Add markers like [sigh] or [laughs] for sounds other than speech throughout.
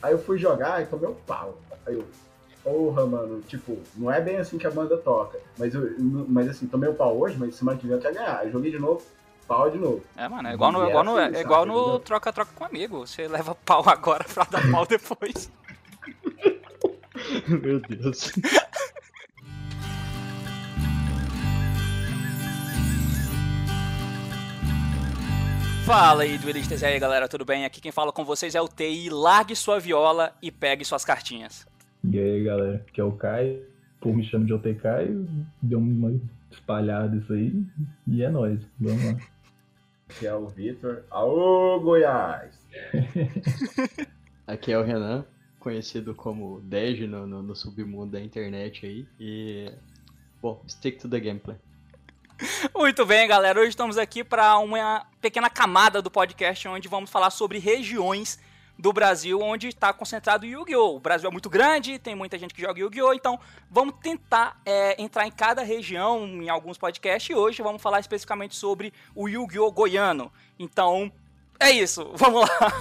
Aí eu fui jogar e tomei um pau. Aí eu, porra, mano, tipo, não é bem assim que a banda toca. Mas, eu, mas assim, tomei o um pau hoje, mas semana que vem eu quero ganhar. Eu joguei de novo, pau de novo. É, mano, é igual no, é igual no, é igual no troca-troca com amigo. Você leva pau agora pra dar pau depois. [laughs] Meu Deus. [laughs] Fala aí, duelistas, e aí galera, tudo bem? Aqui quem fala com vocês é o TI. Largue sua viola e pegue suas cartinhas. E aí galera, aqui é o Caio. Por me chama de OTK deu uma espalhada isso aí. E é nóis, vamos lá. Aqui é o Vitor. Aô, Goiás! [laughs] Aqui é o Renan, conhecido como Dej no, no, no submundo da internet aí. E. Bom, stick to the gameplay. Muito bem, galera. Hoje estamos aqui para uma pequena camada do podcast onde vamos falar sobre regiões do Brasil onde está concentrado o Yu-Gi-Oh! O Brasil é muito grande, tem muita gente que joga Yu-Gi-Oh! Então vamos tentar é, entrar em cada região em alguns podcasts e hoje vamos falar especificamente sobre o Yu-Gi-Oh! Goiano. Então é isso, [laughs] vamos lá.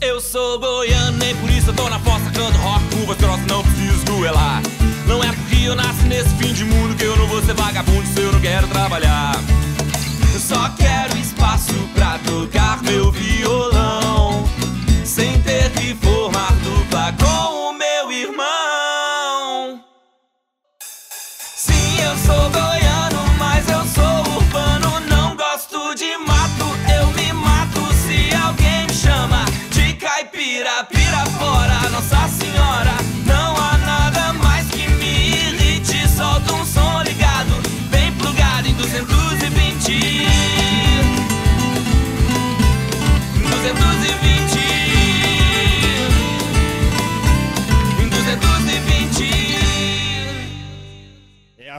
Eu sou goiano, nem por isso eu tô na fossa, canto rock, curva grossa, não preciso duelar. Não é porque eu nasci nesse fim de mundo que eu não vou ser vagabundo se eu não quero trabalhar. Eu só quero espaço pra tocar meu violão, sem ter que formar dupla com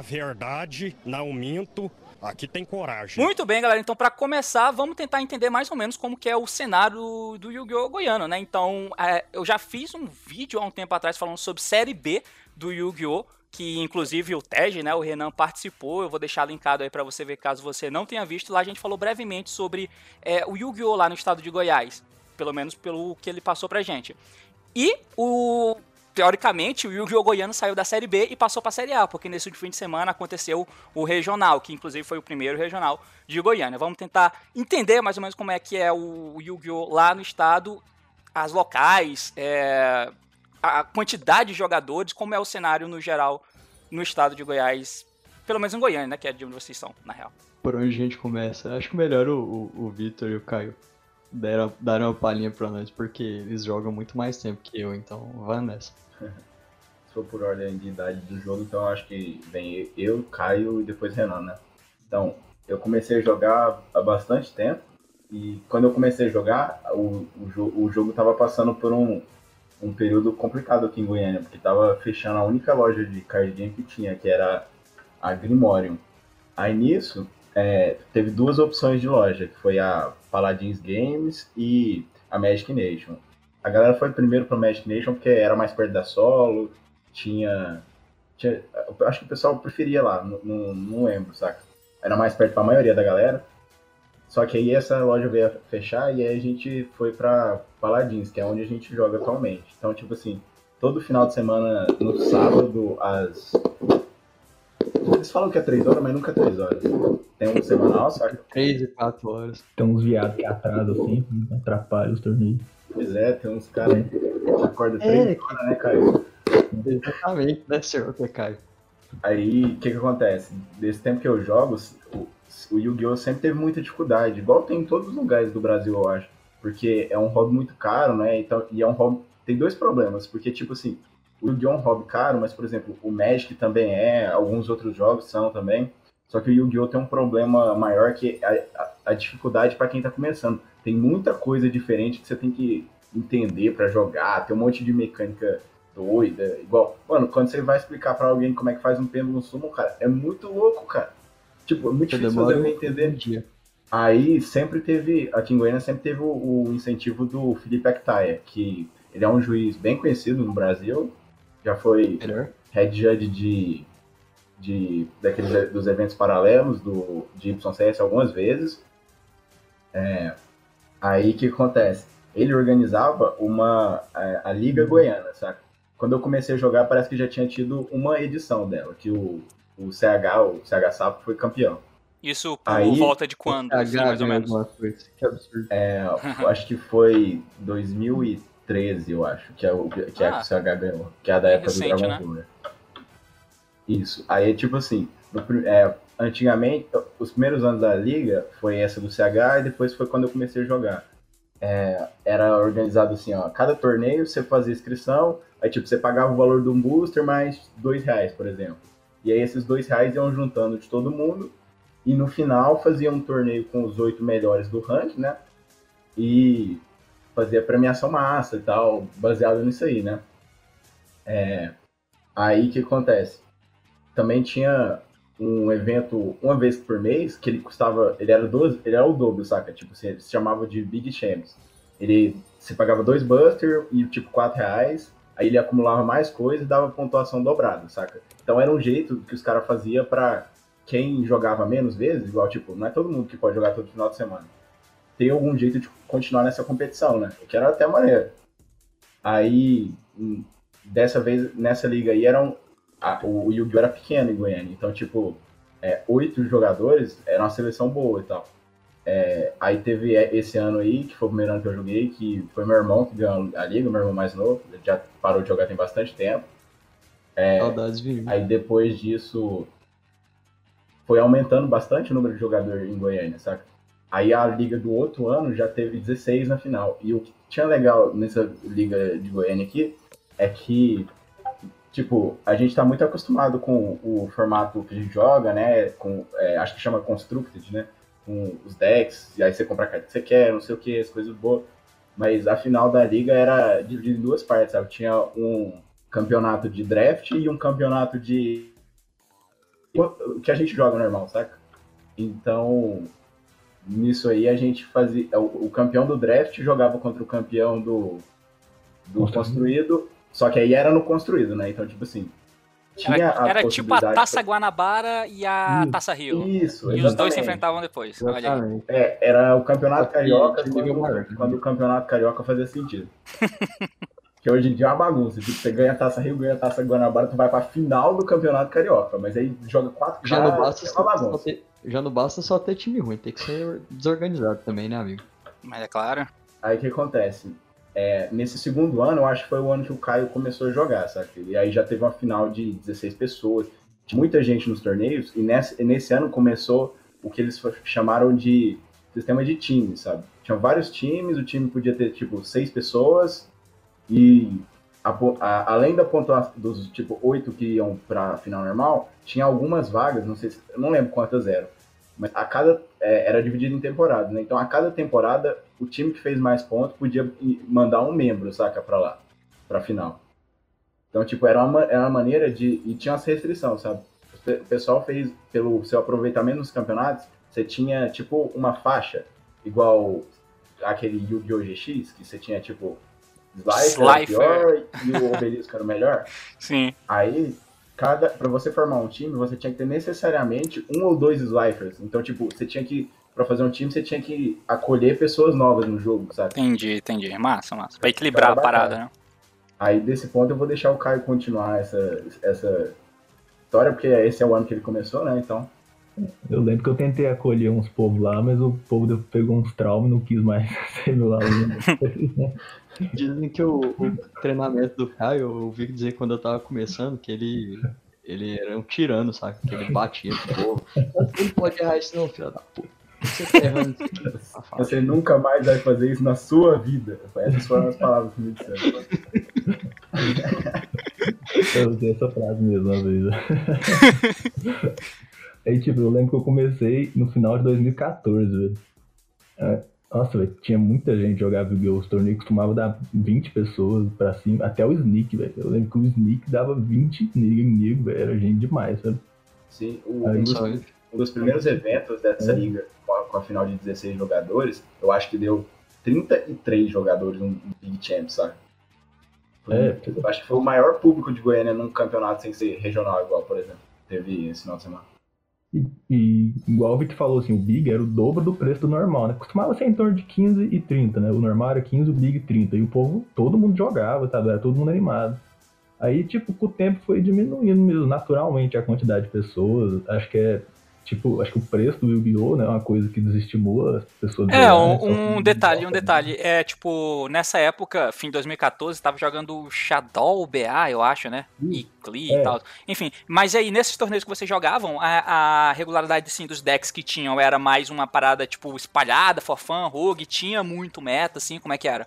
verdade, não minto. Aqui tem coragem. Muito bem, galera. Então, para começar, vamos tentar entender mais ou menos como que é o cenário do Yu-Gi-Oh! Goiano, né? Então, é, eu já fiz um vídeo há um tempo atrás falando sobre Série B do Yu-Gi-Oh! Que inclusive o Tej, né, o Renan participou. Eu vou deixar linkado aí para você ver caso você não tenha visto. Lá a gente falou brevemente sobre é, o Yu-Gi-Oh! lá no estado de Goiás. Pelo menos pelo que ele passou pra gente. E o teoricamente, o Yu-Gi-Oh! Goiano saiu da Série B e passou para a Série A, porque nesse fim de semana aconteceu o regional, que inclusive foi o primeiro regional de Goiânia. Vamos tentar entender mais ou menos como é que é o Yu-Gi-Oh! lá no estado, as locais, é, a quantidade de jogadores, como é o cenário no geral no estado de Goiás, pelo menos em Goiânia, né, que é de onde vocês são, na real. Por onde a gente começa? Acho que melhor o, o, o Vitor e o Caio deram, deram uma palhinha pra nós, porque eles jogam muito mais tempo que eu, então vai nessa. [laughs] Se for por ordem de idade do jogo, então acho que vem eu, Caio e depois Renan, né? Então, eu comecei a jogar há bastante tempo. E quando eu comecei a jogar, o, o, o jogo tava passando por um, um período complicado aqui em Goiânia, porque tava fechando a única loja de card game que tinha, que era a Grimorium. Aí nisso, é, teve duas opções de loja, que foi a Paladins Games e a Magic Nation. A galera foi primeiro pra Magic Nation porque era mais perto da solo, tinha. tinha acho que o pessoal preferia lá, não, não, lembro, saca? Era mais perto pra maioria da galera. Só que aí essa loja veio a fechar e aí a gente foi pra Paladins, que é onde a gente joga atualmente. Então, tipo assim, todo final de semana, no sábado, às. Eles falam que é 3 horas, mas nunca é 3 horas. Tem um semanal, saca? 3 e 4 horas. Tem uns viados que atrasam assim, atrapalham os torneios. Pois é, tem uns caras que acordam 3 É, horas, né, Caio? Exatamente, né, senhor Caio? Aí, o que que acontece? Desse tempo que eu jogo, o, o Yu-Gi-Oh! sempre teve muita dificuldade, igual tem em todos os lugares do Brasil, eu acho. Porque é um hobby muito caro, né? Então, e é um hobby. Tem dois problemas, porque, tipo assim, o Yu-Gi-Oh! é um hobby caro, mas, por exemplo, o Magic também é, alguns outros jogos são também. Só que o Yu-Gi-Oh! tem um problema maior que a, a, a dificuldade para quem tá começando. Tem muita coisa diferente que você tem que entender para jogar, tem um monte de mecânica doida, igual, mano, quando você vai explicar para alguém como é que faz um pêndulo sumo, cara, é muito louco, cara. Tipo, é muito Você difícil fazer alguém um entender. dia. Aí sempre teve, aqui em Goiânia sempre teve o, o incentivo do Felipe Actaia, que ele é um juiz bem conhecido no Brasil, já foi Melhor. head judge de, de daqueles dos eventos paralelos do de YCS algumas vezes. É, aí o que acontece? ele organizava uma a, a Liga Goiana, saca? Quando eu comecei a jogar, parece que já tinha tido uma edição dela, que o, o CH, o CH Sapo, foi campeão. Isso por Aí- volta de quando, assim, H mais ou ganha menos? coisa. Que absurdo. É, eu acho que foi 2013, eu acho, que é o que, é Ah. que o CH ganhou, que é a da Bem época recente, do Dragon né? Ball. Isso. Aí, tipo assim, no é, antigamente, os primeiros anos da liga foi essa do CH e depois foi quando eu comecei a jogar. É, era organizado assim, ó, cada torneio você fazia inscrição, aí tipo, você pagava o valor de um booster mais dois reais, por exemplo. E aí esses dois reais iam juntando de todo mundo e no final fazia um torneio com os oito melhores do ranking, né? E fazia premiação massa e tal, baseado nisso aí, né? É, aí que acontece? Também tinha um evento uma vez por mês que ele custava, ele era 12, ele era o dobro, saca? Tipo, assim, ele se chamava de Big Champs. Ele você pagava dois buster e tipo quatro reais, aí ele acumulava mais coisa e dava pontuação dobrada, saca? Então era um jeito que os caras faziam pra quem jogava menos vezes, igual tipo, não é todo mundo que pode jogar todo final de semana. Ter algum jeito de continuar nessa competição, né? Que era até maneiro. Aí, hum, dessa vez, nessa liga aí, eram, a- o, Yu-Gi-Oh! era pequeno em Goiânia. Então, tipo, é, oito jogadores era uma seleção boa e tal. É, aí teve é, esse ano aí, que foi o primeiro ano que eu joguei, que foi meu irmão que ganhou a liga, meu irmão mais novo, já parou de jogar tem bastante tempo. Saudades vinho. Aí depois disso foi aumentando bastante o número de jogadores em Goiânia, saca? Aí a liga do outro ano já teve 16 na final. E o que tinha legal nessa liga de Goiânia aqui é que, tipo, a gente tá muito acostumado com o formato que a gente joga, né? Com, é, acho que chama Constructed, né? Com os decks, e aí você compra a carta que você quer, não sei o que, as coisas boas. Mas a final da liga era dividida em duas partes, sabe? Tinha um campeonato de draft e um campeonato de. o que a gente joga normal, saca? Então, nisso aí a gente fazia. O, o campeão do draft jogava contra o campeão do, do Construído. Só que aí era no construído, né? Então, tipo assim. Tinha Era, a era tipo a Taça Guanabara e a Isso. Taça Rio. Isso, E os dois se exatamente. enfrentavam depois. Olha aí. Exatamente. É, era o campeonato Só que carioca de nível maior. quando, quando o campeonato carioca fazia sentido. [laughs] que hoje em dia é uma bagunça. Tipo, você ganha a taça Rio, ganha a taça Guanabara, tu vai pra final do campeonato carioca. Mas aí joga quatro Já não, caras, basta é só, uma só bagunça. ter, já não basta só ter time ruim, tem que ser desorganizado também, né, amigo? Mas é claro. Aí o que acontece? É, nesse segundo ano, eu acho que foi o ano que o Caio começou a jogar, sabe? E aí já teve uma final de 16 pessoas, muita gente nos torneios, e nesse, nesse ano começou o que eles chamaram de sistema de times, sabe? Tinham vários times, o time podia ter, tipo, seis pessoas, e a a- além da pontuação dos, tipo, oito que iam pra final normal, tinha algumas vagas, não sei se, não lembro quantas eram, mas a cada é, era dividido em temporadas, né? Então a cada temporada o time que fez mais pontos podia mandar um membro, saca, pra lá, pra final. Então, tipo, era uma, ma- era uma maneira de. E tinha essa restrição, sabe? O pe- o pessoal fez, pelo seu aproveitamento nos campeonatos, você tinha, tipo, uma faixa, igual aquele Yu-Gi-Oh! GX, que você tinha, tipo, Slifer, era pior e o Obelisco era o melhor. [laughs] Sim. Aí, cada, pra você formar um time, você tinha que ter necessariamente um ou dois Slifers. Então, tipo, você tinha que, pra fazer um time, você tinha que acolher pessoas novas no jogo, sabe? Entendi, entendi. Massa, massa. Pra equilibrar a parada, né? Aí, desse ponto, eu vou deixar o Caio continuar essa, essa história, porque esse é o ano que ele começou, né? Então, Eu lembro que eu tentei acolher uns povos lá, mas o povo pegou uns traumas e não quis mais ser meu aluno. Dizem que o, o treinamento do Caio, eu ouvi dizer quando eu tava começando que ele, ele era um tirano, sabe? Que ele batia no povo. Não pode errar isso não, filho da puta. Você tá safado. você nunca mais vai fazer isso na sua vida. Essas foram as palavras que me disseram. Eu usei essa frase mesmo uma vez. [laughs] Aí, tipo, eu lembro que eu comecei no final de 2014, velho. É, Nossa, velho, tinha muita gente que jogava Yu-Gi-Oh! Os torneios costumavam dar 20 pessoas pra cima, até o Sneak, velho. Eu lembro que o Sneak dava 20 nego, velho. Era gente demais, sabe? Sim, o, Aí, um, dos, um dos primeiros eventos dessa É. liga, com a, com a final de 16 jogadores, eu acho que deu 33 jogadores no Big Champ, sabe? Foi- É. eu acho que foi o maior público de Goiânia num campeonato sem ser regional igual, por exemplo. Teve esse final de semana. E igual o Vic falou, assim, o Big era o dobro do preço do normal, né? Costumava ser em torno de 15 e 30, né? O normal era 15, o Big 30. E o povo, todo mundo jogava, sabe? Era todo mundo animado. Aí, tipo, com o tempo foi diminuindo mesmo, naturalmente, a quantidade de pessoas. Acho que é tipo, acho que o preço do Yu-Gi-Oh! Né, é uma coisa que desestimula as pessoas. É, jogarem, um, só um detalhe, um detalhe. É, tipo, nessa época, fim de 2014, tava jogando Shadow BA, eu acho, né? E Klee É. e tal. Enfim, mas aí, nesses torneios que vocês jogavam, a, a regularidade, assim, dos decks que tinham era mais uma parada, tipo, espalhada, for fun, rogue, tinha muito meta, assim, como é que era?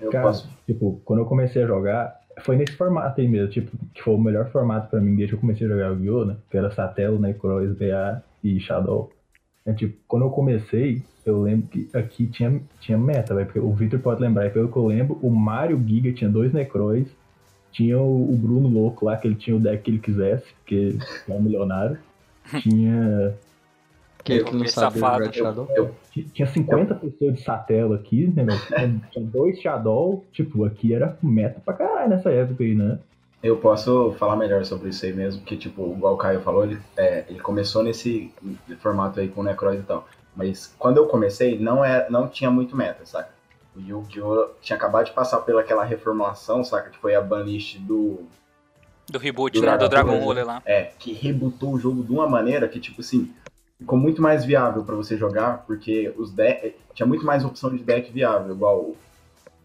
Eu Cara, posso. tipo, quando eu comecei a jogar, foi nesse formato aí mesmo, tipo, que foi o melhor formato pra mim desde que eu comecei a jogar Yu-Gi-Oh! né? Que era Satelo, Necroz, BA e Shadow. É, tipo, quando eu comecei, eu lembro que aqui tinha, tinha meta, velho, porque o Victor pode lembrar, e pelo que eu lembro, o Mario Giga tinha dois Necroz, tinha o, o Bruno Louco lá, que ele tinha o deck que ele quisesse, porque ele é um milionário. [laughs] Tinha, Que eu que não sabia safado. Shadow. ti- tinha 50 pessoas de Satelo aqui, né? Tinha, tinha dois Shadow, tipo, aqui era meta pra caralho nessa época aí, né? Eu posso falar melhor sobre isso aí mesmo, que, tipo, igual o Caio falou, ele, é, ele começou nesse formato aí com o Necroid e tal. Mas quando eu comecei, não, é, não tinha muito meta, saca? O Yu-Gi-Oh! tinha acabado de passar pelaquela reformulação, saca? Que foi a banlist do. Do reboot, Do né? Do Dragon Ball, Roller lá. É, que rebutou o jogo de uma maneira que, tipo assim, ficou muito mais viável pra você jogar, porque os. Tinha muito mais opção de deck viável, igual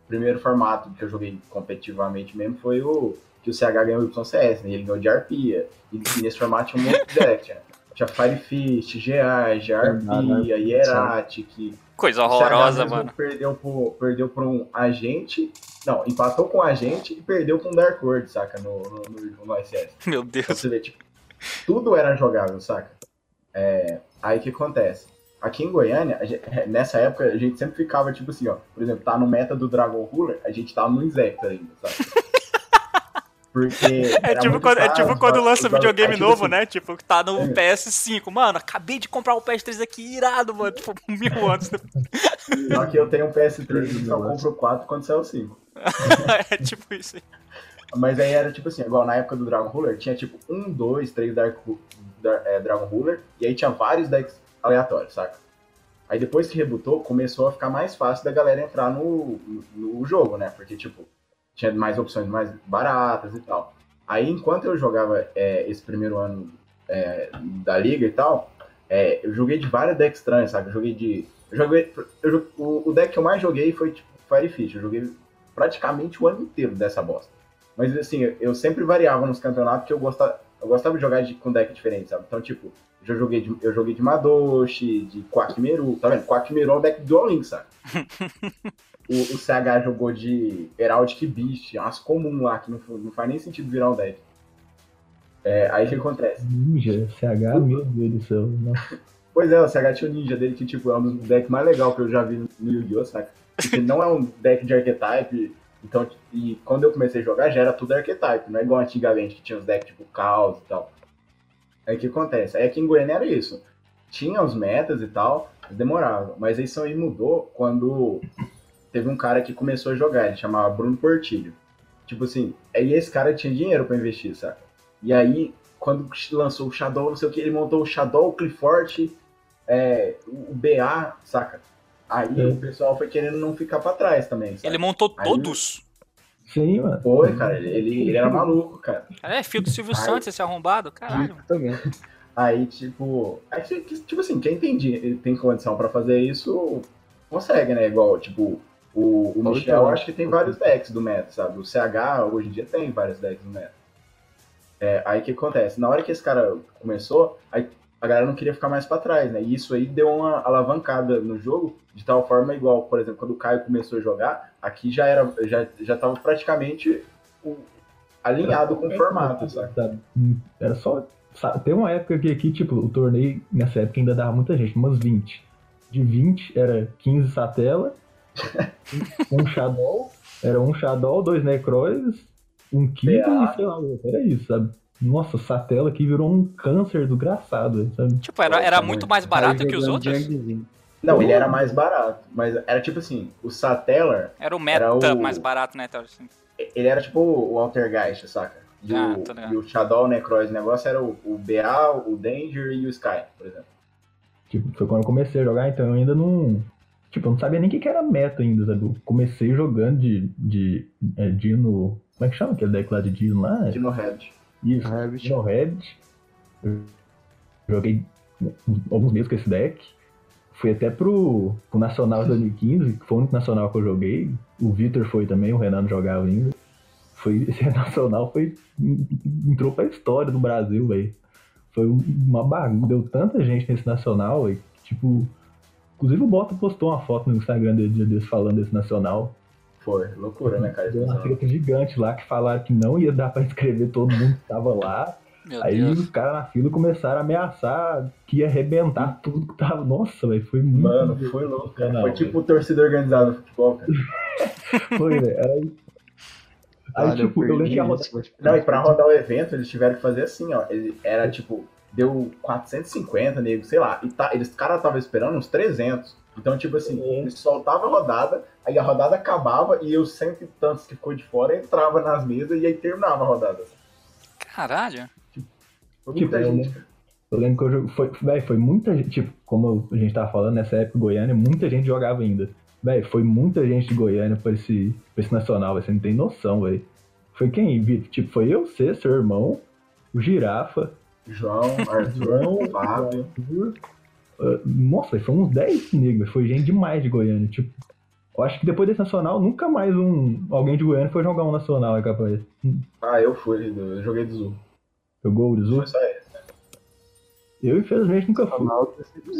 primeiro formato que eu joguei competitivamente mesmo foi o que o CH ganhou o YCS, né? Ele ganhou de Arpia. E nesse formato tinha um monte de deck, tinha, tinha Firefist, Geage, Arpia, Hieratic. Coisa O horrorosa, mano. Perdeu por, perdeu por um agente. Não, empatou com um agente e perdeu com um Dark World, saca? No, no, no, no ICS. Meu Então Deus. você vê, tipo, tudo era jogável, saca? É, aí o que acontece? Aqui em Goiânia, a gente- nessa época, a gente sempre ficava, tipo assim, ó, por exemplo, tá no meta do Dragon Ruler, a gente tava no Insecta ainda, sabe? [laughs] Porque. É tipo, muito quando, é fácil, tipo quando lança Os videogame jogos- novo, tipo né? Tipo, que tá no É. PS5. Mano, acabei de comprar o PS3 aqui irado, mano. Tipo, [laughs] mil anos assim, Só que eu tenho um PS3 e só compro o 4 quando sai o 5. [laughs] é tipo isso. aí. Mas aí era tipo assim, igual na época do Dragon Ruler, tinha tipo um, dois, três Dark, é, Dragon Ruler, e aí tinha vários decks aleatórios, saca? Aí depois que rebutou, começou a ficar mais fácil da galera entrar no, no, no jogo, né? Porque, tipo, tinha mais opções mais baratas e tal. Aí, enquanto eu jogava é, esse primeiro ano é, da liga e tal, é, eu joguei de vários decks estranhos, sabe? Eu joguei de. Eu joguei. eu o, o deck que eu mais joguei foi tipo Firefish. Eu joguei praticamente o ano inteiro dessa bosta. Mas assim, eu- sempre variava nos campeonatos que eu gostava, eu gostava de jogar de, com deck diferente, sabe? Então, tipo, já joguei de, eu joguei de Madoshi, de Quackmeru, tá vendo? Quackmeru é o deck do Link, sabe? [laughs] o, o CH jogou de Heraldic Beast, umas comum lá, que não, não faz nem sentido virar um deck. É, aí o que acontece? Ninja, CH, meu Deus do céu. Nossa. [laughs] Pois é, o CH tinha o Ninja dele, que tipo, é um dos decks mais legais que eu já vi no Yu-Gi-Oh!, saca? Porque não é um deck de archetype, então, e quando eu comecei a jogar já era tudo archetype, não é igual antigamente que tinha os decks tipo Caos e tal. Aí o que acontece? Aí aqui em Goiânia era isso. Tinha os metas e tal, demorava. Mas isso aí mudou quando teve um cara que começou a jogar, ele chamava Bruno Portilho. Tipo assim, aí esse cara tinha dinheiro pra investir, saca? E aí, quando lançou o Shadow, não sei o que, ele montou o Shadow, o Clifford, é, o BA, saca? Aí É. o pessoal foi querendo não ficar pra trás também, sabe? Ele montou Aí- todos. Sim, mano. Foi, cara, ele, ele, ele era maluco, cara. É, filho do Silvio Ai. Santos, esse arrombado. Caralho. Também. Aí, tipo, aí, que- tipo assim, quem tem, tem condição pra fazer isso, consegue, né? Igual, tipo, o, o Michel, acho que tem vários decks do meta, sabe? O CH, hoje em dia, tem vários decks do meta. É, aí o que acontece? Na hora que esse cara começou, aí a galera não queria ficar mais pra trás, né? E isso aí deu uma alavancada no jogo, de tal forma igual, por exemplo, quando o Caio começou a jogar, aqui já era, já, já tava praticamente alinhado com o formato, sabe? Era só. sabe, Tem uma época que aqui, tipo, o torneio, nessa época ainda dava muita gente, umas 20. De 20 era 15 Satela, [laughs] um Shadow, era um Shadow, dois Necroids, um Kiko PA. e sei lá, era isso, sabe? Nossa, Satela aqui virou um câncer desgraçado, sabe? Tipo, era, era muito mais barato Aí que os outros. Não, ele era mais barato, mas era tipo assim, o Satellar, Era o meta Era o- mais barato, né, Théo? Assim. ele era tipo o Altergeist, saca? E, Ah, o, e o Shadow, o Necroz, o negócio era o, o BA, o Danger e o Sky, por exemplo. Tipo, foi quando eu comecei a jogar, então eu ainda não. Tipo, eu não sabia nem o que que era meta ainda, sabe? Eu comecei jogando de. de é, Dino. Como é que chama aquele deck lá de Dino lá? Dino Red. Isso, Rabbit. Dino Rabbit. Joguei alguns meses com esse deck. Fui até pro, pro Nacional de 2015, que foi o único Nacional que eu joguei. O Vitor foi também, o Renan não jogava ainda. Foi, [laughs] esse Nacional foi. entrou pra história do Brasil, velho. Foi um- uma bagunça. Deu tanta gente nesse Nacional, velho. que, Tipo. Inclusive o Bota postou uma foto no Instagram dele falando desse Nacional. Foi, loucura, né, cara? Deu uma treta gigante lá que falaram que não ia dar pra inscrever todo mundo que tava lá. Meu Aí Deus. os caras na fila começaram a ameaçar que ia arrebentar tudo que tava. Nossa, velho, foi muito. Mano, foi louco, cara. Não, Foi tipo torcida organizada no futebol, cara. [laughs] Foi, velho. Aí, aí, Olha, tipo, eu lembro que a Não, e pra rodar o evento, eles tiveram que fazer assim, ó. Ele era tipo, deu 450, nego, sei lá. E tá, eles, cara, tava esperando uns 300. Então, tipo assim, É. eles soltavam a rodada, aí a rodada acabava e os cento e tantos que ficou de fora entrava nas mesas e aí terminava a rodada. Caralho. Foi Tipo, muita eu gente, cara. Eu lembro que eu joguei. Foi, véi, foi muita gente. Tipo, como a gente tava falando, nessa época Goiânia, muita gente jogava ainda. Véi, foi muita gente de Goiânia pra esse, pra esse nacional, véi, você não tem noção, velho. Foi quem? Vitor? Tipo, foi eu, você, seu irmão, o Girafa, João, Arthur, [laughs] Fábio. Ah, nossa, foi uns 10 negros, foi gente demais de Goiânia. Tipo, eu acho que depois desse nacional, nunca mais um alguém de Goiânia foi jogar um nacional, é capaz. Ah, eu fui, eu joguei do Zul. Jogou o Zul? Foi só esse. Eu, infelizmente, nunca fui.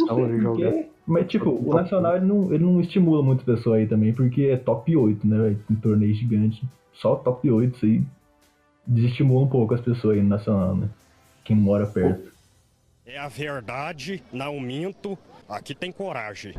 Porque-. Mas, tipo, o Nacional ele não, ele não estimula muitas pessoas aí também, porque é top 8, né, velho? Um torneio gigante. Só top 8, isso aí desestimula um pouco as pessoas aí no Nacional, né? Quem mora perto. É a verdade, não minto. Aqui tem coragem.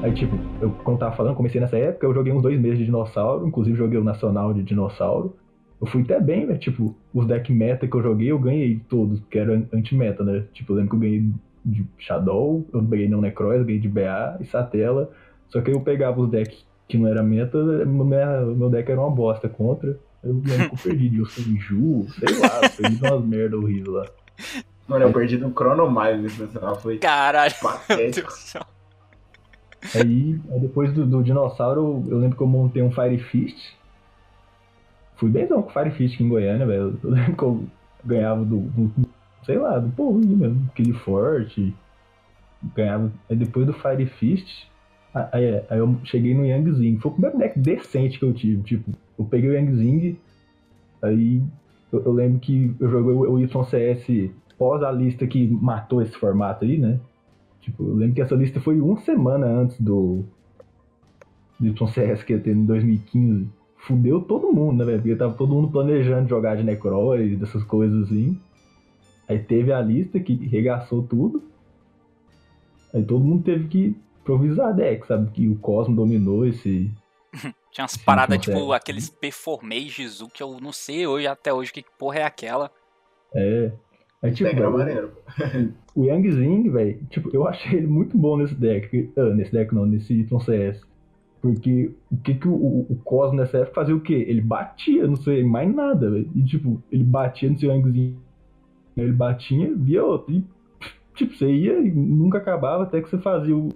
Aí, tipo, eu, quando tava falando, comecei nessa época, eu joguei uns dois meses de dinossauro, inclusive joguei o Nacional de dinossauro. Eu fui até bem, velho. Tipo, os deck meta que eu joguei, eu ganhei todos, que era anti-meta, né? Tipo, eu lembro que eu ganhei de Shadow, eu ganhei não Necroz, ganhei de BA e Satela. Só que eu pegava os decks que não era meta, meu, meu deck era uma bosta contra. Eu eu perdi de Ju, sei lá, perdi de umas merda horríveis lá. Mano, eu perdi no Chrono Mile nesse nacional, foi Caralho. Patético. Aí, aí depois do, do dinossauro, eu lembro que eu montei um Fire Fist. Fui bemzão com Fire Fist aqui em Goiânia, velho. Eu lembro que eu ganhava do, do- sei lá, do povo mesmo, aquele forte. Ganhava. Aí depois do Fire Fist, aí, aí eu cheguei no Yang Zing. Foi o primeiro deck decente que eu tive. Tipo, eu peguei o Yang Zing, aí eu, eu lembro que eu joguei o, YCS pós a lista que matou esse formato aí, né? Tipo, eu lembro que essa lista foi uma semana antes do, do YCS que ia ter em 2015. Fudeu todo mundo, né, velho? Porque tava todo mundo planejando jogar de Necroid, dessas coisas assim. Aí teve a lista que regaçou tudo. Aí todo mundo teve que improvisar deck, sabe? Que o Cosmo dominou esse. [laughs] Tinha umas paradas, tipo, aqueles Performages, que eu não sei hoje, até hoje, que porra é aquela. É. Aí, tipo, Deck maneiro. [laughs] O Yang Zing, velho, tipo, eu achei ele muito bom nesse deck. Ah, nesse deck não, nesse Iton CS. Porque o que que o, o, o Cosmo nessa época fazia o quê? Ele batia, não sei, mais nada, velho. E tipo, ele batia no seu Yang Zing. Ele batia, via outro. E, tipo, você ia e nunca acabava até que você fazia o.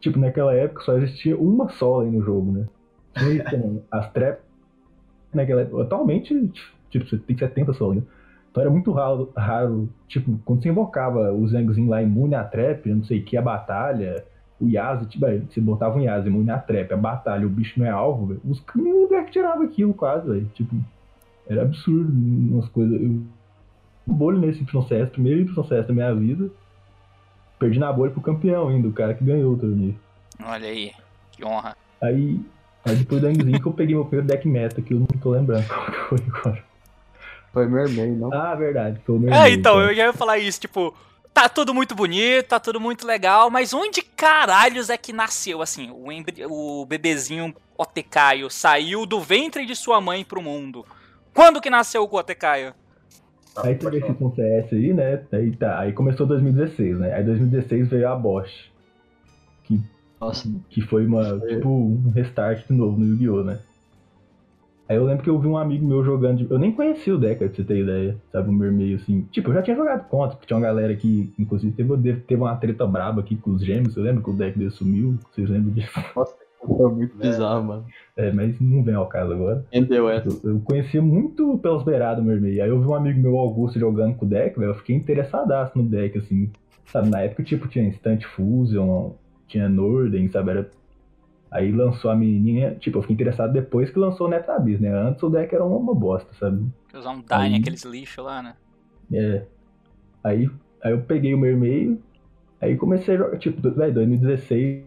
Tipo, naquela época só existia uma sola aí no jogo, né? Também. [laughs] As trap. Naquela época. Atualmente, tipo, você tem 70 solas, né? Então era muito raro, raro, tipo, quando você invocava o Zangzinho lá imune à trap, não sei o que, a batalha, o Yaz, tipo, aí você botava um Yaz imune à trap, a batalha, o bicho não é alvo, velho. Os nenhum deck tirava aquilo quase, velho. Tipo, era absurdo umas coisas. Eu um bolho nesse YCS, primeiro YCS da minha vida. Perdi na bolha pro campeão ainda, o cara que ganhou o torneio. Olha aí, que honra. Aí, aí depois do Angzinho que eu peguei meu primeiro deck meta, que eu não tô lembrando qual que foi agora. Foi Mermaid, não? Ah, verdade, foi o meu É, então, cara. eu já ia falar isso, tipo, tá tudo muito bonito, tá tudo muito legal, mas onde caralhos é que nasceu, assim, o, embri- o bebezinho Otecaio saiu do ventre de sua mãe pro mundo? Quando que nasceu o Otecaio? Ah, Aí teve esse CS aí, né? Aí tá, aí começou 2016, né? Aí 2016 veio a Bosch, Nossa, que foi uma, tipo, um restart de novo no Yu-Gi-Oh, né? Aí eu lembro que eu vi um amigo meu jogando, de- eu nem conhecia o Deca, pra você ter ideia, sabe? Um meio assim. Tipo, eu já tinha jogado contra, que tinha uma galera que, inclusive, teve, teve uma treta braba aqui com os gêmeos, eu lembro que o deck dele sumiu, vocês lembram disso? Foi muito É. bizarro, mano. É, mas não vem ao caso agora. Entendeu essa? Eu, eu conhecia muito pelas beiradas o Mermeio. Aí eu vi um amigo meu, Augusto, jogando com o deck, velho. Eu fiquei interessadaço no deck, assim. Sabe, na época, tipo, tinha Instant Fusion, tinha Norden, sabe? Era... Aí lançou a menininha. Tipo, eu fiquei interessado depois que lançou o Netabis, né? Antes o deck era uma, uma bosta, sabe? Usar um Dyne, Aí- aqueles lixos lá, né? É. Aí, aí eu peguei o Mermeio, aí comecei a jogar, tipo, do- velho, 2016.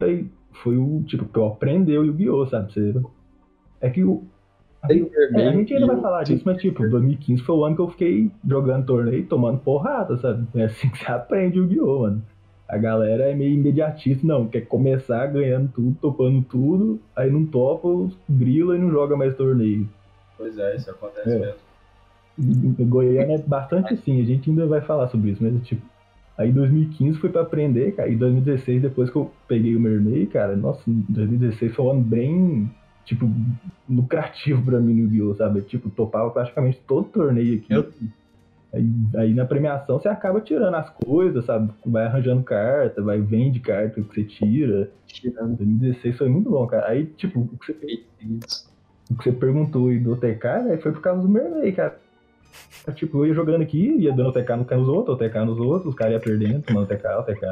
Aí foi o, tipo, que eu aprendi o Yu-Gi-Oh, sabe? Você... É que o, É, a gente ainda e vai falar disso, mas tipo, 2015 foi o ano que eu fiquei jogando torneio, tomando porrada, sabe? É assim que você aprende o Yu-Gi-Oh, mano. A galera é meio imediatista, não, quer começar ganhando tudo, topando tudo, aí não topa, grila e não joga mais torneio. Pois é, isso acontece É. mesmo. Goiânia é bastante assim, a gente ainda vai falar sobre isso, mas tipo. Aí 2015 foi pra aprender, cara, e 2016, depois que eu peguei o Mermaid, cara, nossa, 2016 foi um ano bem, tipo, lucrativo pra mim no Yu-Gi-Oh, sabe? Tipo, topava praticamente todo torneio aqui. Eu- Aí, aí na premiação você acaba tirando as coisas, sabe? Vai arranjando carta, vai vende carta que você tira. Tirando 2016 foi muito bom, cara. Aí, tipo, o que você o que você perguntou aí do OTK, né, foi por causa do Merley, cara. Tipo, eu ia jogando aqui, ia dando OTK no- nos outros, OTK nos outros, os caras iam perdendo, tomando OTK, OTK.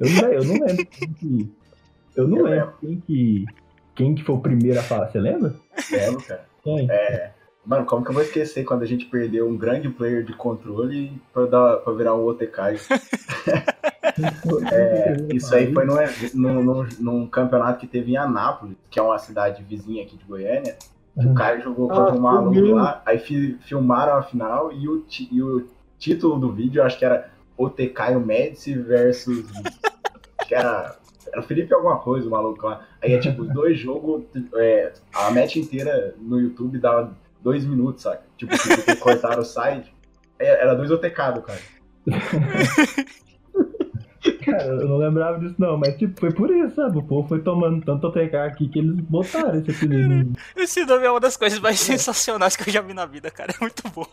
Eu não, eu não lembro quem que. Eu não Eu lembro quem que. Quem que foi o primeiro a falar, você lembra? Lembro, cara. Quem? Mano, como que eu vou esquecer quando a gente perdeu um grande player de controle pra, dar, pra virar um OTK? [laughs] É, isso aí foi num, num, num, num campeonato que teve em Anápolis, que é uma cidade vizinha aqui de Goiânia. Que O cara jogou contra Ah, um maluco lá, aí fi- filmaram a final e o, e o título do vídeo, eu acho que era OTK e o Médici versus. acho [laughs] que era. Era o Felipe alguma coisa, o maluco lá. Aí é tipo, [laughs] dois jogos, é, a match inteira no YouTube dava dois minutos, saca? Tipo, porque cortaram o site. É, Era dois OTK do cara. [laughs] Cara, eu não lembrava disso não, mas tipo, foi por isso, sabe? O povo foi tomando tanto OTK aqui que eles botaram esse apelido. Esse nome é uma das coisas mais sensacionais que eu já vi na vida, cara. É muito bom.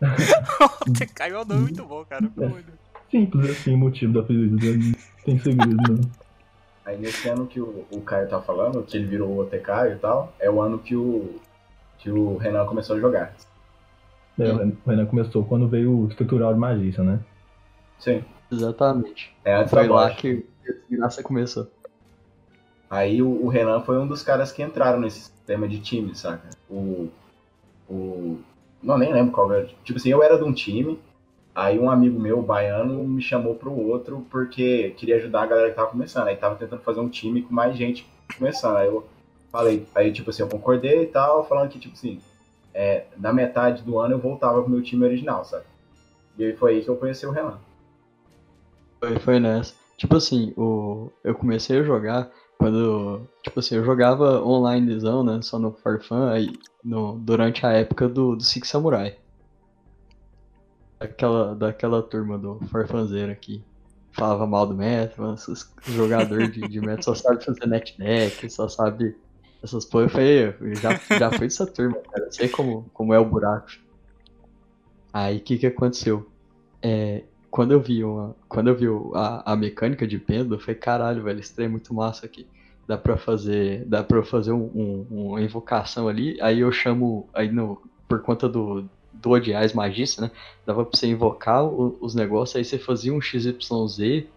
[laughs] Caiu é um nome muito bom, cara. Deus. Simples assim o motivo do apelido, né? tem segredo não. Aí nesse ano que o, o Caio tá falando, que ele virou OTK e tal, é o ano que o, que o Renan começou a jogar. É, o Renan começou quando veio o estrutural de magista, né? Sim. Exatamente. É antes Foi lá que a desgraça começou. Aí o, o Renan foi um dos caras que entraram nesse sistema de time, saca? O. O. Não, nem lembro qual era. Tipo assim, eu era de um time, aí um amigo meu, baiano, me chamou pro outro porque queria ajudar a galera que tava começando. Aí tava tentando fazer um time com mais gente começando. Aí eu falei, aí tipo assim, eu concordei e tal, falando que, tipo assim, é, na metade do ano eu voltava pro meu time original, sabe? E aí foi aí que eu conheci o Renan. Foi, foi nessa. Tipo assim, o... eu comecei a jogar quando. Tipo assim, eu jogava onlinezão, né? Só no Farfan, aí no... durante a época do, do Six Samurai. Daquela, daquela turma do Farfanzeiro aqui. Falava mal do Metro, jogador de, de Metro só sabe fazer net deck, só sabe essas porra. Eu falei, já, já fui dessa turma, cara. Eu sei como, como é o buraco. Aí o que que aconteceu? É, quando eu vi uma, quando eu vi a, a mecânica de pêndulo, eu falei, caralho, velho, esse trem é muito massa aqui. Dá pra fazer, dá eu fazer um, um- uma invocação ali, aí eu chamo, aí no, por conta do, do Odiais Magista, né, dava pra você invocar o- os negócios, aí você fazia um XYZ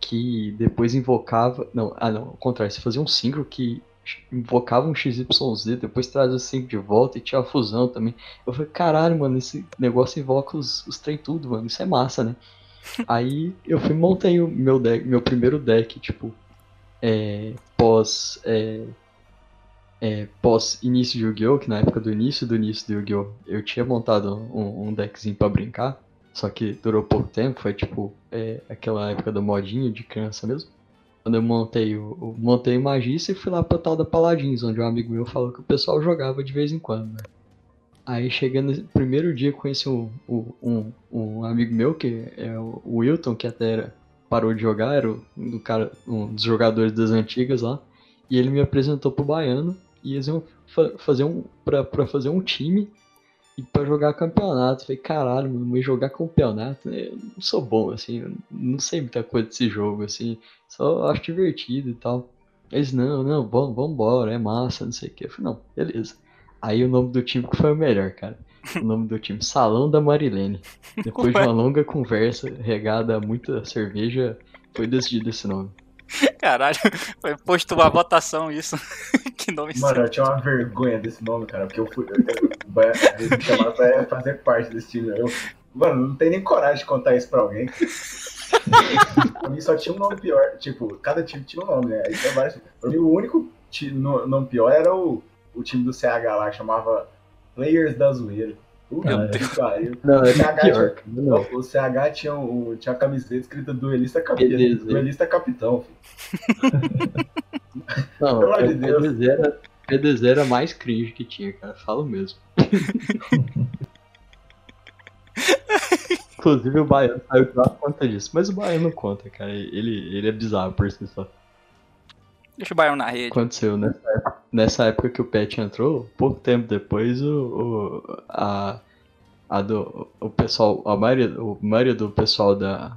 que depois invocava, não, ah não, ao contrário, você fazia um síncro que invocava um XYZ, depois trazia o síncro de volta e tinha a fusão também. Eu falei, caralho, mano, esse negócio invoca os, os trem tudo, mano. Isso é massa, né? [laughs] Aí eu fui montei o meu deck, meu primeiro deck, tipo, é, pós. É, é, pós início de Yu-Gi-Oh! Que na época do início do início do Yu-Gi-Oh! eu tinha montado um, um deckzinho pra brincar. Só que durou pouco tempo, foi tipo é, aquela época do modinho de criança mesmo. Quando eu montei o, montei o Magista e fui lá pra tal da Paladins, onde um amigo meu falou que o pessoal jogava de vez em quando, né? Aí chegando no primeiro dia conheci um, um, um amigo meu, que é o Wilton, que até era, parou de jogar, era do cara, um dos jogadores das antigas lá. E ele me apresentou pro Baiano e eles iam fa fazer um. Pra fazer um time e pra jogar campeonato. Falei, caralho, mano, mas jogar campeonato, né? eu não sou bom, assim, eu não sei muita coisa desse jogo, assim, só acho divertido e tal. Eles, não, não, vamos, vambora, é massa, não sei o que. Eu falei, não, beleza. Aí o nome do time que foi o melhor, cara. O nome do time, Salão da Marilene. [laughs] Depois de uma longa conversa, regada a muita cerveja, foi decidido esse nome. Caralho, foi posto uma votação isso. [laughs] que nome Mano, eu tinha uma vergonha desse nome, cara, porque eu fui. Eu, me chamaram pra fazer parte desse time. Eu, mano, não tem nem coragem de contar isso pra alguém. [laughs] pra mim só tinha um nome pior. Tipo, cada time tinha um nome, né? Aí tinha vários. Pra mim, o único nome pior era o, o time do CH lá, que chamava Players da Zoeira. Puta Meu pariu. Não, O é CH, pior. tinha, Não. o CH tinha, o, tinha a camiseta escrita duelista, capi, Beleza. duelista capitão. [laughs] Não, [laughs] Pelo amor de o Deus. PDZ era, mais cringe que tinha, cara. Falo mesmo. [laughs] Inclusive o Baiano saiu por conta disso. Mas o Baiano não conta, cara. Ele, ele é bizarro por si só. Deixa o Baiano na rede. Aconteceu época, nessa época que o Pet entrou, pouco tempo depois o, o, a, a do, o pessoal, a maioria, a maioria do pessoal da,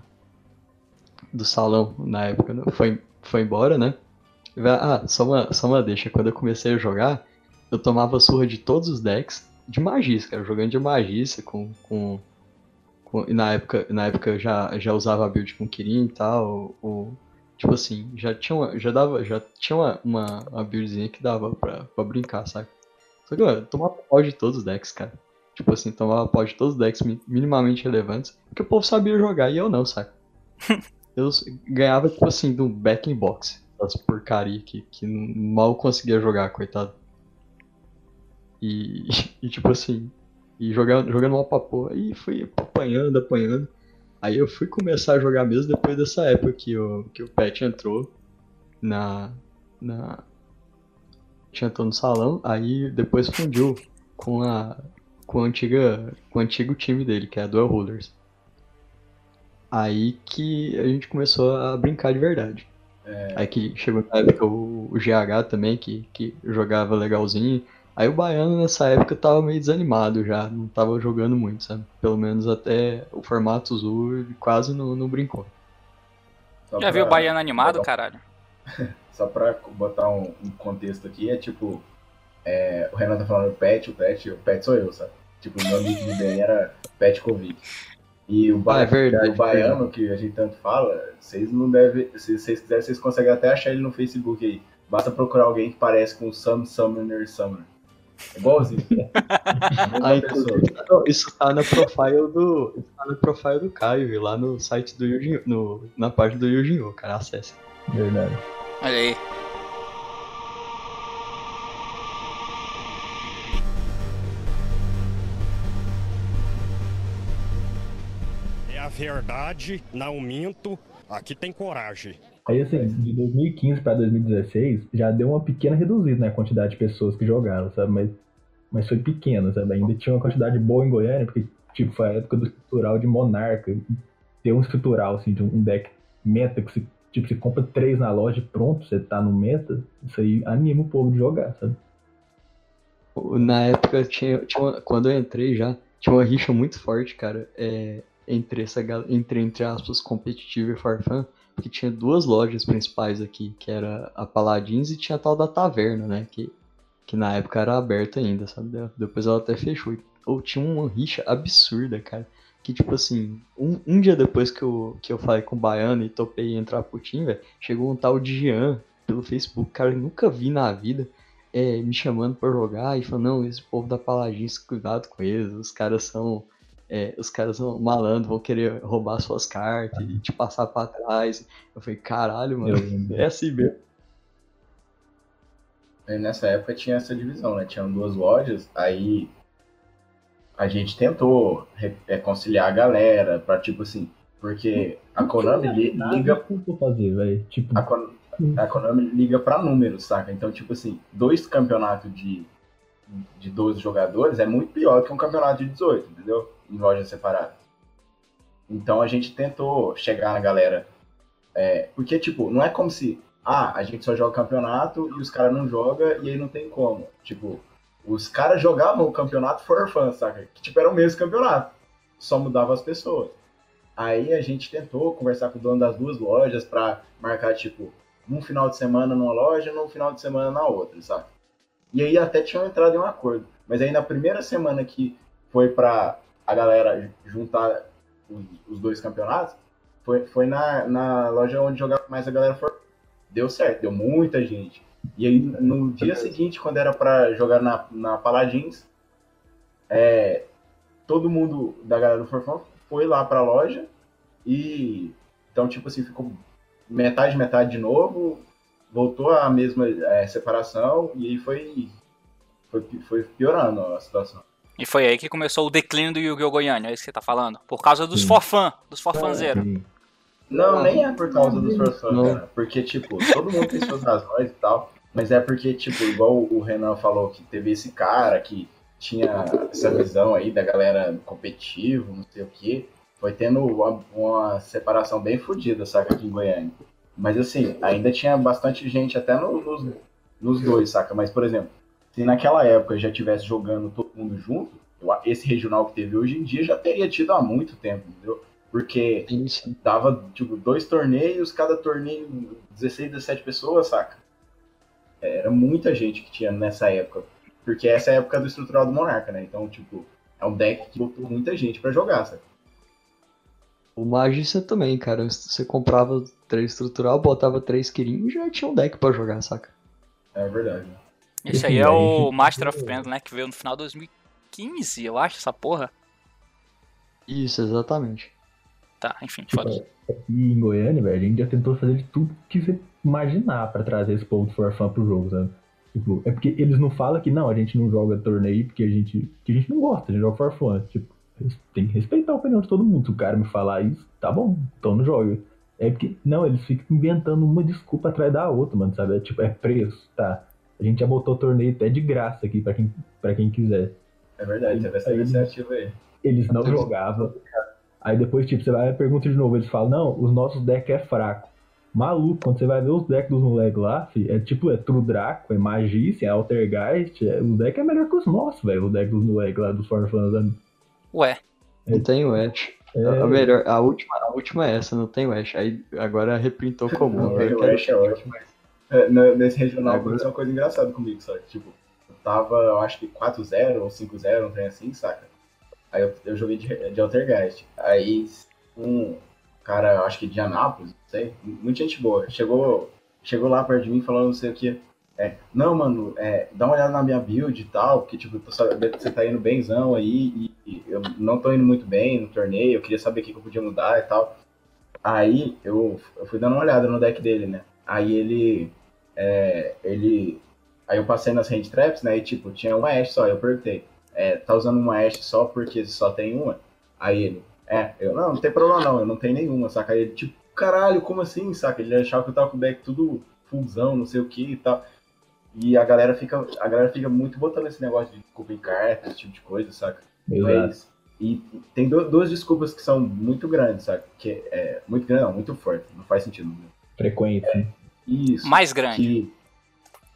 do salão na época né, foi, foi embora, né? Ah, só uma, só uma deixa, quando eu comecei a jogar, eu tomava surra de todos os decks de magista, cara, jogando de magista com, com, com e na época, na época eu já, já usava a build com Kirin e tal, o, Tipo assim, já tinha uma, já dava, já tinha uma, uma, uma buildzinha que dava pra, pra brincar, sabe? Só que, mano, tomava pau de todos os decks, cara. Tipo assim, tomava pau de todos os decks mi- minimamente relevantes, porque o povo sabia jogar e eu não, sabe? [laughs] Eu ganhava, tipo assim, de um back in box, das porcaria que, que mal conseguia jogar, coitado. E, [laughs] e tipo assim, e jogando, jogando uma papoa, e fui apanhando, apanhando. Aí eu fui começar a jogar mesmo depois dessa época que o, que o Pet entrou na. na. entrou no salão, aí depois fundiu com a. com a antiga. com o antigo time dele, que é a Duel Rulers. Aí que a gente começou a brincar de verdade. Aí que chegou na época o, o GH também, que, que jogava legalzinho. Aí o Baiano nessa época tava meio desanimado já, não tava jogando muito, sabe? Pelo menos até o formato Azul ele quase não, não brincou. Só Já viu o pra- Baiano animado, caralho? [laughs] Só pra botar um, um contexto aqui, é tipo, é, o Renan tá falando pet, o pet, o pet sou eu, sabe? Tipo, o meu nick de bem era Pet Covid. E o, ba Ah, é verdade, o baiano, que a gente tanto fala, vocês não devem. Se vocês quiserem, vocês conseguem até achar ele no Facebook aí. Basta procurar alguém que parece com o Sam Summoner Summoner. É igualzinho. A mesma pessoa. inclusive, não, isso tá na profile do. Isso tá na profile do Caio, lá no site do Yujin, no, na página do Yujinho, cara, acesse. Verdade. Olha aí. É a verdade, não minto. Aqui tem coragem. Aí, assim, de 2015 pra 2016, já deu uma pequena reduzida na quantidade de pessoas que jogaram, sabe? Mas, mas foi pequena, sabe? Ainda tinha uma quantidade boa em Goiânia, porque, tipo, foi a época do estrutural de Monarca. Ter um estrutural, assim, de um deck meta que, você, tipo, você compra três na loja e pronto, você tá no meta, isso aí anima o povo de jogar, sabe? Na época, tinha, tinha uma- quando eu entrei já, tinha uma rixa muito forte, cara, é, entre essa entre, entre aspas, competitivo e farfã, porque tinha duas lojas principais aqui, que era a Paladins e tinha a tal da Taverna, né, que, que na época era aberta ainda, sabe? De- Depois ela até fechou. Ou tinha uma rixa absurda, cara, que tipo assim, um, um dia depois que eu, que eu falei com o Baiano e topei entrar pro time, velho, chegou um tal de Jean pelo Facebook, cara, eu nunca vi na vida é, me chamando pra jogar e falando, não, esse povo da Paladins, cuidado com eles, os caras são. É, os caras são malandros, vão querer roubar suas cartas e te passar pra trás. Eu falei, caralho, mano, é assim mesmo. Aí nessa época tinha essa divisão, né? Tinham duas lojas, aí a gente tentou re- reconciliar a galera pra tipo assim, porque a Konami li- liga fazer? Tipo, a, Kon- a Konami liga pra números, saca? Então, tipo assim, dois campeonatos de, de 12 jogadores é muito pior que um campeonato de 18, entendeu? Em loja separada. Então a gente tentou chegar na galera. É, porque, tipo, não é como se, ah, a gente só joga campeonato e os caras não jogam e aí não tem como. Tipo, os caras jogavam o campeonato for fun, saca? Que, tipo, era o mesmo campeonato. Só mudava as pessoas. Aí a gente tentou conversar com o dono das duas lojas pra marcar, tipo, um final de semana numa loja e um final de semana na outra, sabe? E aí até tinham entrado em um acordo. Mas aí na primeira semana que foi pra a galera juntar os, os dois campeonatos, foi, foi na, na loja onde jogava mais a galera for. Deu certo, deu muita gente. E aí no dia seguinte, quando era pra jogar na, na Paladins, é, todo mundo da galera do Forfão foi lá pra loja e então, tipo assim, ficou metade, metade de novo, voltou a mesma é, separação e aí foi, foi, foi piorando a situação. E foi aí que começou o declínio do Yu-Gi-Oh! Goiânia, é isso que você tá falando? Por causa dos forfã, dos forfanzeiros. Não, nem é por causa dos forfãs, cara. Porque, tipo, todo mundo tem suas razões e tal. Mas é porque, tipo, igual o Renan falou que teve esse cara que tinha essa visão aí da galera competitivo, não sei o quê. Foi tendo uma, uma separação bem fodida, saca, aqui em Goiânia. Mas assim, ainda tinha bastante gente até no, nos, nos dois, saca? Mas, por exemplo, se naquela época já tivesse jogando todo mundo junto, esse regional que teve hoje em dia já teria tido há muito tempo, entendeu? Porque Isso. dava, tipo, dois torneios, cada torneio 16, 17 pessoas, saca? Era muita gente que tinha nessa época. Porque essa é a época do estrutural do Monarca, né? Então, tipo, é um deck que botou muita gente pra jogar, saca? O Magista também, cara. Você comprava três estrutural, botava três Kirin e já tinha um deck pra jogar, saca? É verdade. Esse aí é o Master of Pen, né? Que veio no final de 2015, eu acho, essa porra. Isso, exatamente. Tá, enfim, foda Aqui em Goiânia, velho, a gente já tentou fazer de tudo que você imaginar pra trazer esse ponto for fun pro jogo, sabe? Tipo, é porque eles não falam que não, a gente não joga torneio porque a gente, que a gente não gosta, a gente joga for fun. Tipo, tem que respeitar a opinião de todo mundo. Se o cara me falar isso, tá bom, então não joga. É porque, não, eles ficam inventando uma desculpa atrás da outra, mano, sabe? É tipo, é preço, tá? A gente já botou torneio até de graça aqui pra quem, pra quem quiser. É verdade, teve essa iniciativa aí. Eles não jogavam. Aí depois, tipo, você vai e pergunta de novo. Eles falam, não, os nossos decks é fraco. Maluco, quando você vai ver os decks dos moleques lá, fi, é tipo, é True Draco, é Magice, é Altergeist, é, o deck é melhor que os nossos, velho. O deck dos moleques lá, dos Forfans. né? Ué, Não tem o Ash. É, A melhor, a última, a última é essa, não tem o Ash. Aí agora reprintou comum. Não, o Ash é ótimo. É, nesse regional Agora- aconteceu uma coisa engraçada comigo, sabe? Tipo, eu tava, eu acho que 4-0 ou 5-0, um trem assim, saca? Aí eu, eu joguei de, de Altergeist. Aí um cara, eu acho que de Anápolis, não sei, muita gente boa, chegou, chegou lá perto de mim falando não sei o que. É, não, mano, é, dá uma olhada na minha build e tal, que tipo, eu tô sabendo que você tá indo benzão aí e, e eu não tô indo muito bem no torneio, eu queria saber o que, que eu podia mudar e tal. Aí eu, eu fui dando uma olhada no deck dele, né? Aí ele. É, ele. Aí eu passei nas hand traps, né? E tipo, tinha uma Ash só. Eu perguntei, é, tá usando uma Ash só porque só tem uma? Aí ele, é, eu, não, não tem problema não, eu não tenho nenhuma, saca? Aí ele, tipo, caralho, como assim, saca? Ele achava que eu tava com o deck tudo fusão, não sei o que e tal. E a galera fica, a galera fica muito botando esse negócio de desculpa em carta, esse tipo de coisa, saca? Mas, e tem du- duas desculpas que são muito grandes, sabe? Que é muito grande, não, muito forte, não faz sentido. Né? Frequente. né? Isso. mais grande. Que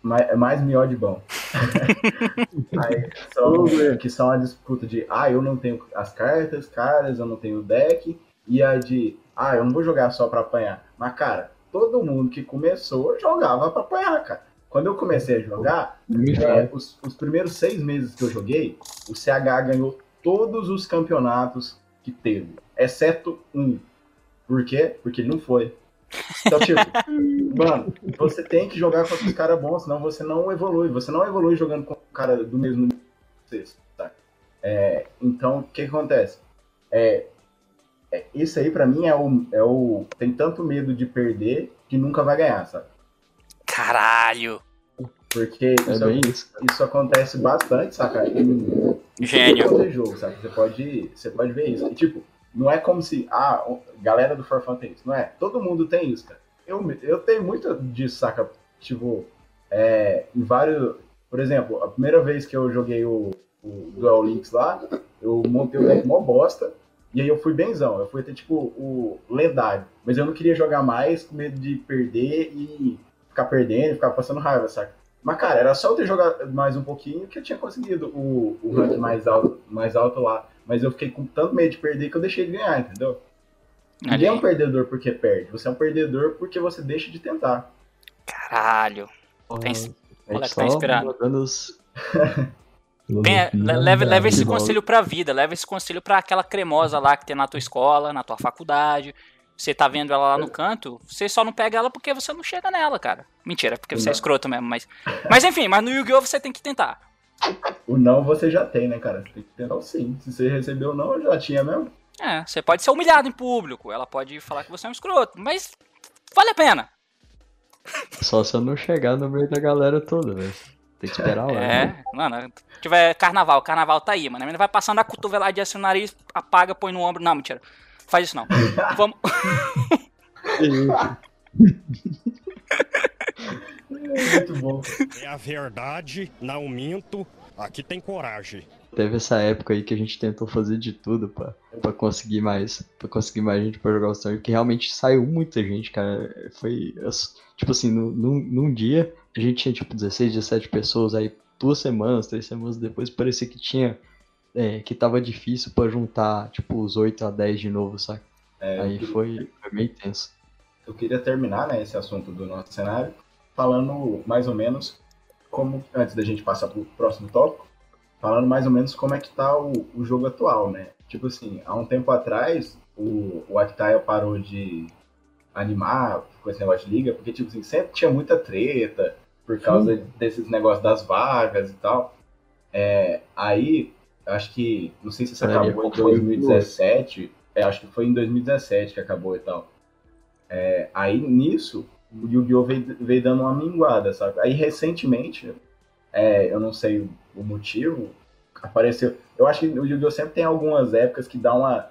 mais, mais melhor de bom. [laughs] Aí, são, que são a disputa de, ah, eu não tenho as cartas, caras, eu não tenho o deck, e a de, ah, eu não vou jogar só pra apanhar. Mas, cara, todo mundo que começou jogava pra apanhar, cara. Quando eu comecei a jogar, é, os, os primeiros seis meses que eu joguei, o CH ganhou todos os campeonatos que teve, exceto um. Por quê? Porque ele não foi. Então, tipo, mano, você tem que jogar com esses caras bons, senão você não evolui. Você não evolui jogando com um cara do mesmo nível que você, tá? É, então, o que, que acontece? É, é, esse aí, pra mim, é o, é o. Tem tanto medo de perder que nunca vai ganhar, sabe? Caralho. Porque É isso, bem isso. isso acontece bastante, saca? Em, Gênio. jogo, sabe? Você pode, você pode ver isso. E, tipo, não é como se, ah, galera do Forfã tem isso. Não é. Todo mundo tem isso, cara. Eu, eu tenho muito disso, saca? Tipo, é, em vários. Por exemplo, a primeira vez que eu joguei o, o Duel Links lá, eu montei o deck mó bosta, e aí eu fui benzão, eu fui até tipo o lendário. Mas eu não queria jogar mais com medo de perder e ficar perdendo, ficar passando raiva, saca? Mas, cara, era só eu ter jogado mais um pouquinho que eu tinha conseguido o, o rank mais alto, mais alto lá. Mas eu fiquei com tanto medo de perder que eu deixei de ganhar, entendeu? Ninguém é um perdedor porque perde. Você é um perdedor porque você deixa de tentar. Caralho. Tem- É moleque só tá inspirado. os- [laughs] leva, leva esse conselho pra vida, leva esse conselho pra aquela cremosa lá que tem na tua escola, na tua faculdade. Você tá vendo ela lá no canto, você só não pega ela porque você não chega nela, cara. Mentira, porque você é Não. escroto mesmo, mas. Mas enfim, mas no Yu-Gi-Oh! você tem que tentar. O não você já tem, né, cara? Você tem que tentar o sim. Se você recebeu o não, eu já tinha mesmo. É, você pode ser humilhado em público, ela pode falar que você é um escroto, mas vale a pena. [laughs] Só se eu não chegar no meio da galera toda, velho. Tem que esperar lá. né? É, mano, se tiver carnaval, carnaval tá aí, mano. A menina vai passando a cotoveladinha assim no nariz, apaga, põe no ombro. Não, mentira. Faz isso não. [laughs] Vamos. [laughs] Muito bom. É a verdade, não minto. Aqui tem coragem. Teve essa época aí que a gente tentou fazer de tudo pra, pra conseguir mais. para conseguir mais gente pra jogar o torneio. Que realmente saiu muita gente, cara. Foi. Tipo assim, no- num, num dia a gente tinha tipo 16, 17 pessoas, aí duas semanas, três semanas depois parecia que tinha. é, que tava difícil pra juntar, tipo, os 8 a 10 de novo, saca? É, Aí eu, foi, foi meio tenso. eu queria terminar né, esse assunto do nosso cenário falando mais ou menos como, antes da gente passar pro próximo tópico, falando mais ou menos como é que tá o, o jogo atual, né? Tipo assim, há um tempo atrás, o, o Actaia parou de animar com esse negócio de liga, porque, tipo assim, sempre tinha muita treta por causa desses negócios das vagas e tal. É, aí, acho que, não sei se isso Peraí, acabou em qual foi o 2017, é, acho que foi em 2017 que acabou e tal. É, aí, nisso, o Yu-Gi-Oh! Veio, veio dando uma minguada, sabe? Aí, recentemente, é, eu não sei o, motivo, apareceu... Eu acho que o Yu-Gi-Oh! sempre tem algumas épocas que dá uma...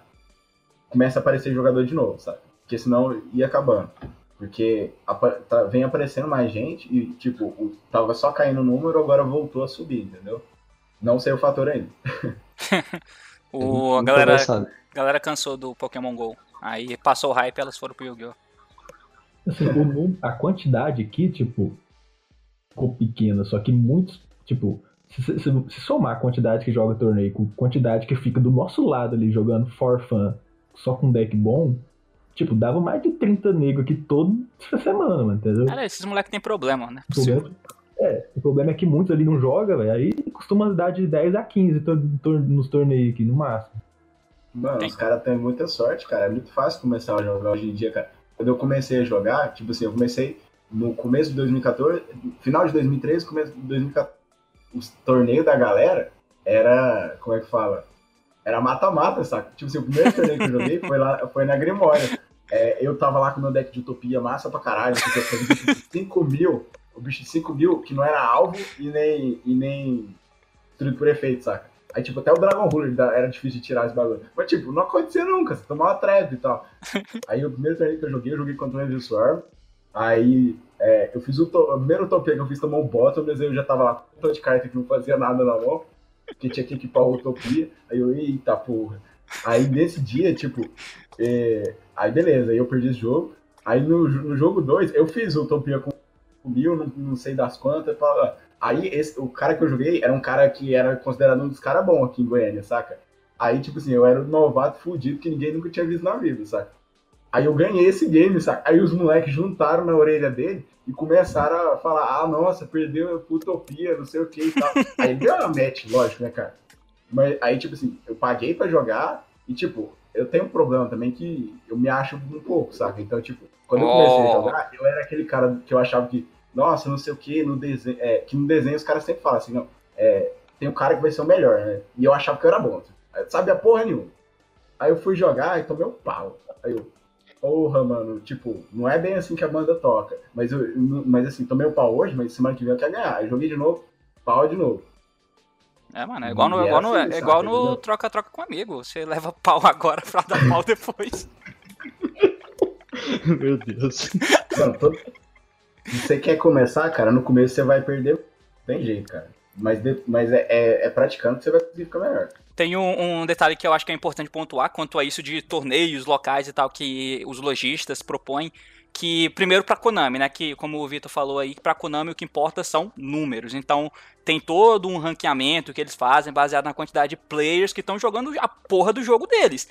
Começa a aparecer jogador de novo, sabe? Porque senão ia acabando. Porque tá- vem aparecendo mais gente e, tipo, o- tava só caindo o número, agora voltou a subir, entendeu? Não sei o fator ainda. [laughs] O, a Nunca galera, galera cansou do Pokémon GO. Aí passou o hype elas foram pro Yu-Gi-Oh! Assim, o num- a quantidade aqui, tipo, ficou pequena, só que muitos, tipo, se, se- se- somar a quantidade que joga torneio com a quantidade que fica do nosso lado ali jogando for fun só com deck bom, tipo, dava mais de 30 negros aqui toda semana, mano, entendeu? Cara, esses moleques têm problema, né? O problema, é, o problema é que muitos ali não jogam, velho. Aí costuma dar de 10 a 15 tor- tor- nos torneios aqui, no máximo. Mano, Tem. os caras têm muita sorte, cara. É muito fácil começar a jogar hoje em dia, cara. Quando eu comecei a jogar, tipo assim, eu comecei no começo de 2014, final de 2013, começo de 2014. Os torneios da galera era, como é que fala? Era mata-mata, saca? Tipo assim, o primeiro torneio que eu joguei foi, lá, foi na Grimória. É, eu tava lá com meu deck de utopia massa pra caralho, porque eu fazia 5 mil, o bicho de 5 mil, que não era alvo e nem, e nem destruído por efeito, saca? Aí, tipo, até o Dragon Ruler era difícil de tirar esse bagulho. Mas, tipo, não acontecia nunca, você tomava trap e tal. [laughs] Aí, o primeiro torneio que eu joguei, eu joguei contra o Evil Swarm. Aí, é, eu fiz o, to- o primeiro utopia que eu fiz tomou um bottom, mas aí eu já tava lá com um tanto de carta que não fazia nada na mão, que tinha que equipar o utopia. Aí eu, eita porra. Aí, nesse dia, tipo, é, aí beleza, aí eu perdi esse jogo. Aí, no, no jogo 2, eu fiz o utopia com mil, não, não sei das quantas, pá, Aí esse, o cara que eu joguei era um cara que era considerado um dos caras bons aqui em Goiânia, saca? Aí, tipo assim, eu era um novato fudido que ninguém nunca tinha visto na vida, saca? Aí eu ganhei esse game, saca? Aí os moleques juntaram na orelha dele e começaram a falar, ah, nossa, perdeu a utopia, não sei o que e tal. [laughs] aí deu uma match, lógico, né, cara? Mas aí, tipo assim, eu paguei pra jogar e, tipo, eu tenho um problema também que eu me acho um pouco, saca? Então, tipo, quando eu comecei a Oh. jogar, eu era aquele cara que eu achava que, nossa, não sei o que, no desenho, é, que no desenho os caras sempre falam assim, não, é, tem um cara que vai ser o melhor, né? E eu achava que eu era bom. Aí, Sabe a porra nenhuma. Aí eu fui jogar e tomei um pau. Aí eu, porra, mano, tipo, não é bem assim que a banda toca. Mas, eu, mas assim, tomei um pau hoje, mas semana que vem eu quero ganhar. Aí joguei de novo, pau de novo. É, mano, é igual no, é igual no, assim, é igual no entendeu? troca-troca com amigo. Você leva [laughs] pau agora pra dar pau depois. [laughs] Meu Deus. Mano, todo... Se você quer começar, cara, no começo você vai perder. Tem jeito, cara. Mas, de, mas é, é, é praticando que você vai conseguir ficar melhor. Tem um, um, detalhe que eu acho que é importante pontuar quanto a isso de torneios locais e tal que os lojistas propõem. Que, primeiro, para Konami, né? Que, como o Vitor falou aí, para Konami o que importa são números. Então, tem todo um ranqueamento que eles fazem baseado na quantidade de players que estão jogando a porra do jogo deles.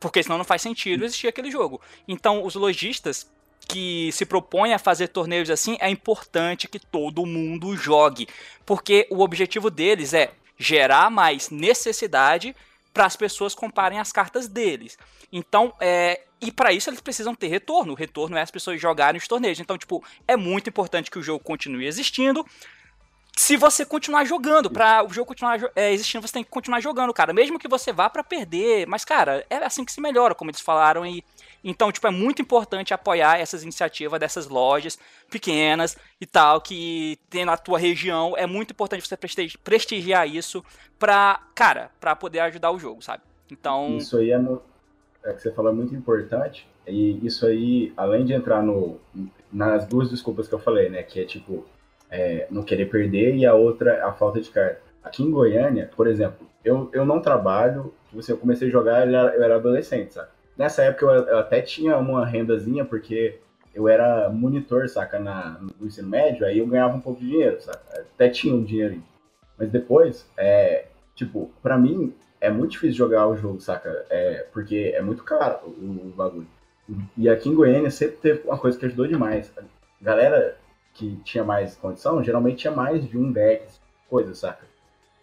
Porque senão não faz sentido existir aquele jogo. Então, os lojistas que se propõem a fazer torneios assim, é importante que todo mundo jogue. Porque o objetivo deles é gerar mais necessidade para as pessoas comprarem as cartas deles. Então, é, e para isso eles precisam ter retorno. O retorno é as pessoas jogarem os torneios. Então, tipo, é muito importante que o jogo continue existindo. Se você continuar jogando, para o jogo continuar é, existindo, você tem que continuar jogando, cara. Mesmo que você vá para perder, mas cara, é assim que se melhora, como eles falaram e então, tipo, é muito importante apoiar essas iniciativas dessas lojas pequenas e tal, que tem na tua região. É muito importante você prestigiar isso pra, cara, pra poder ajudar o jogo, sabe? Então. Isso aí é, é que você falou é muito importante. E isso aí, além de entrar no, nas duas desculpas que eu falei, né? Que é tipo, é, não querer perder e a outra, a falta de carta. Aqui em Goiânia, por exemplo, eu, eu não trabalho, tipo assim, eu comecei a jogar, eu era adolescente, sabe? Nessa época eu, eu, até tinha uma rendazinha, porque eu era monitor, saca, na, no ensino médio, aí eu ganhava um pouco de dinheiro, saca? Até tinha um dinheirinho. Mas depois, é, tipo, pra mim, é muito difícil jogar o jogo, saca? É, porque é muito caro o, o bagulho. E aqui em Goiânia sempre teve uma coisa que ajudou demais. A galera que tinha mais condição, geralmente tinha mais de um deck, coisa, saca?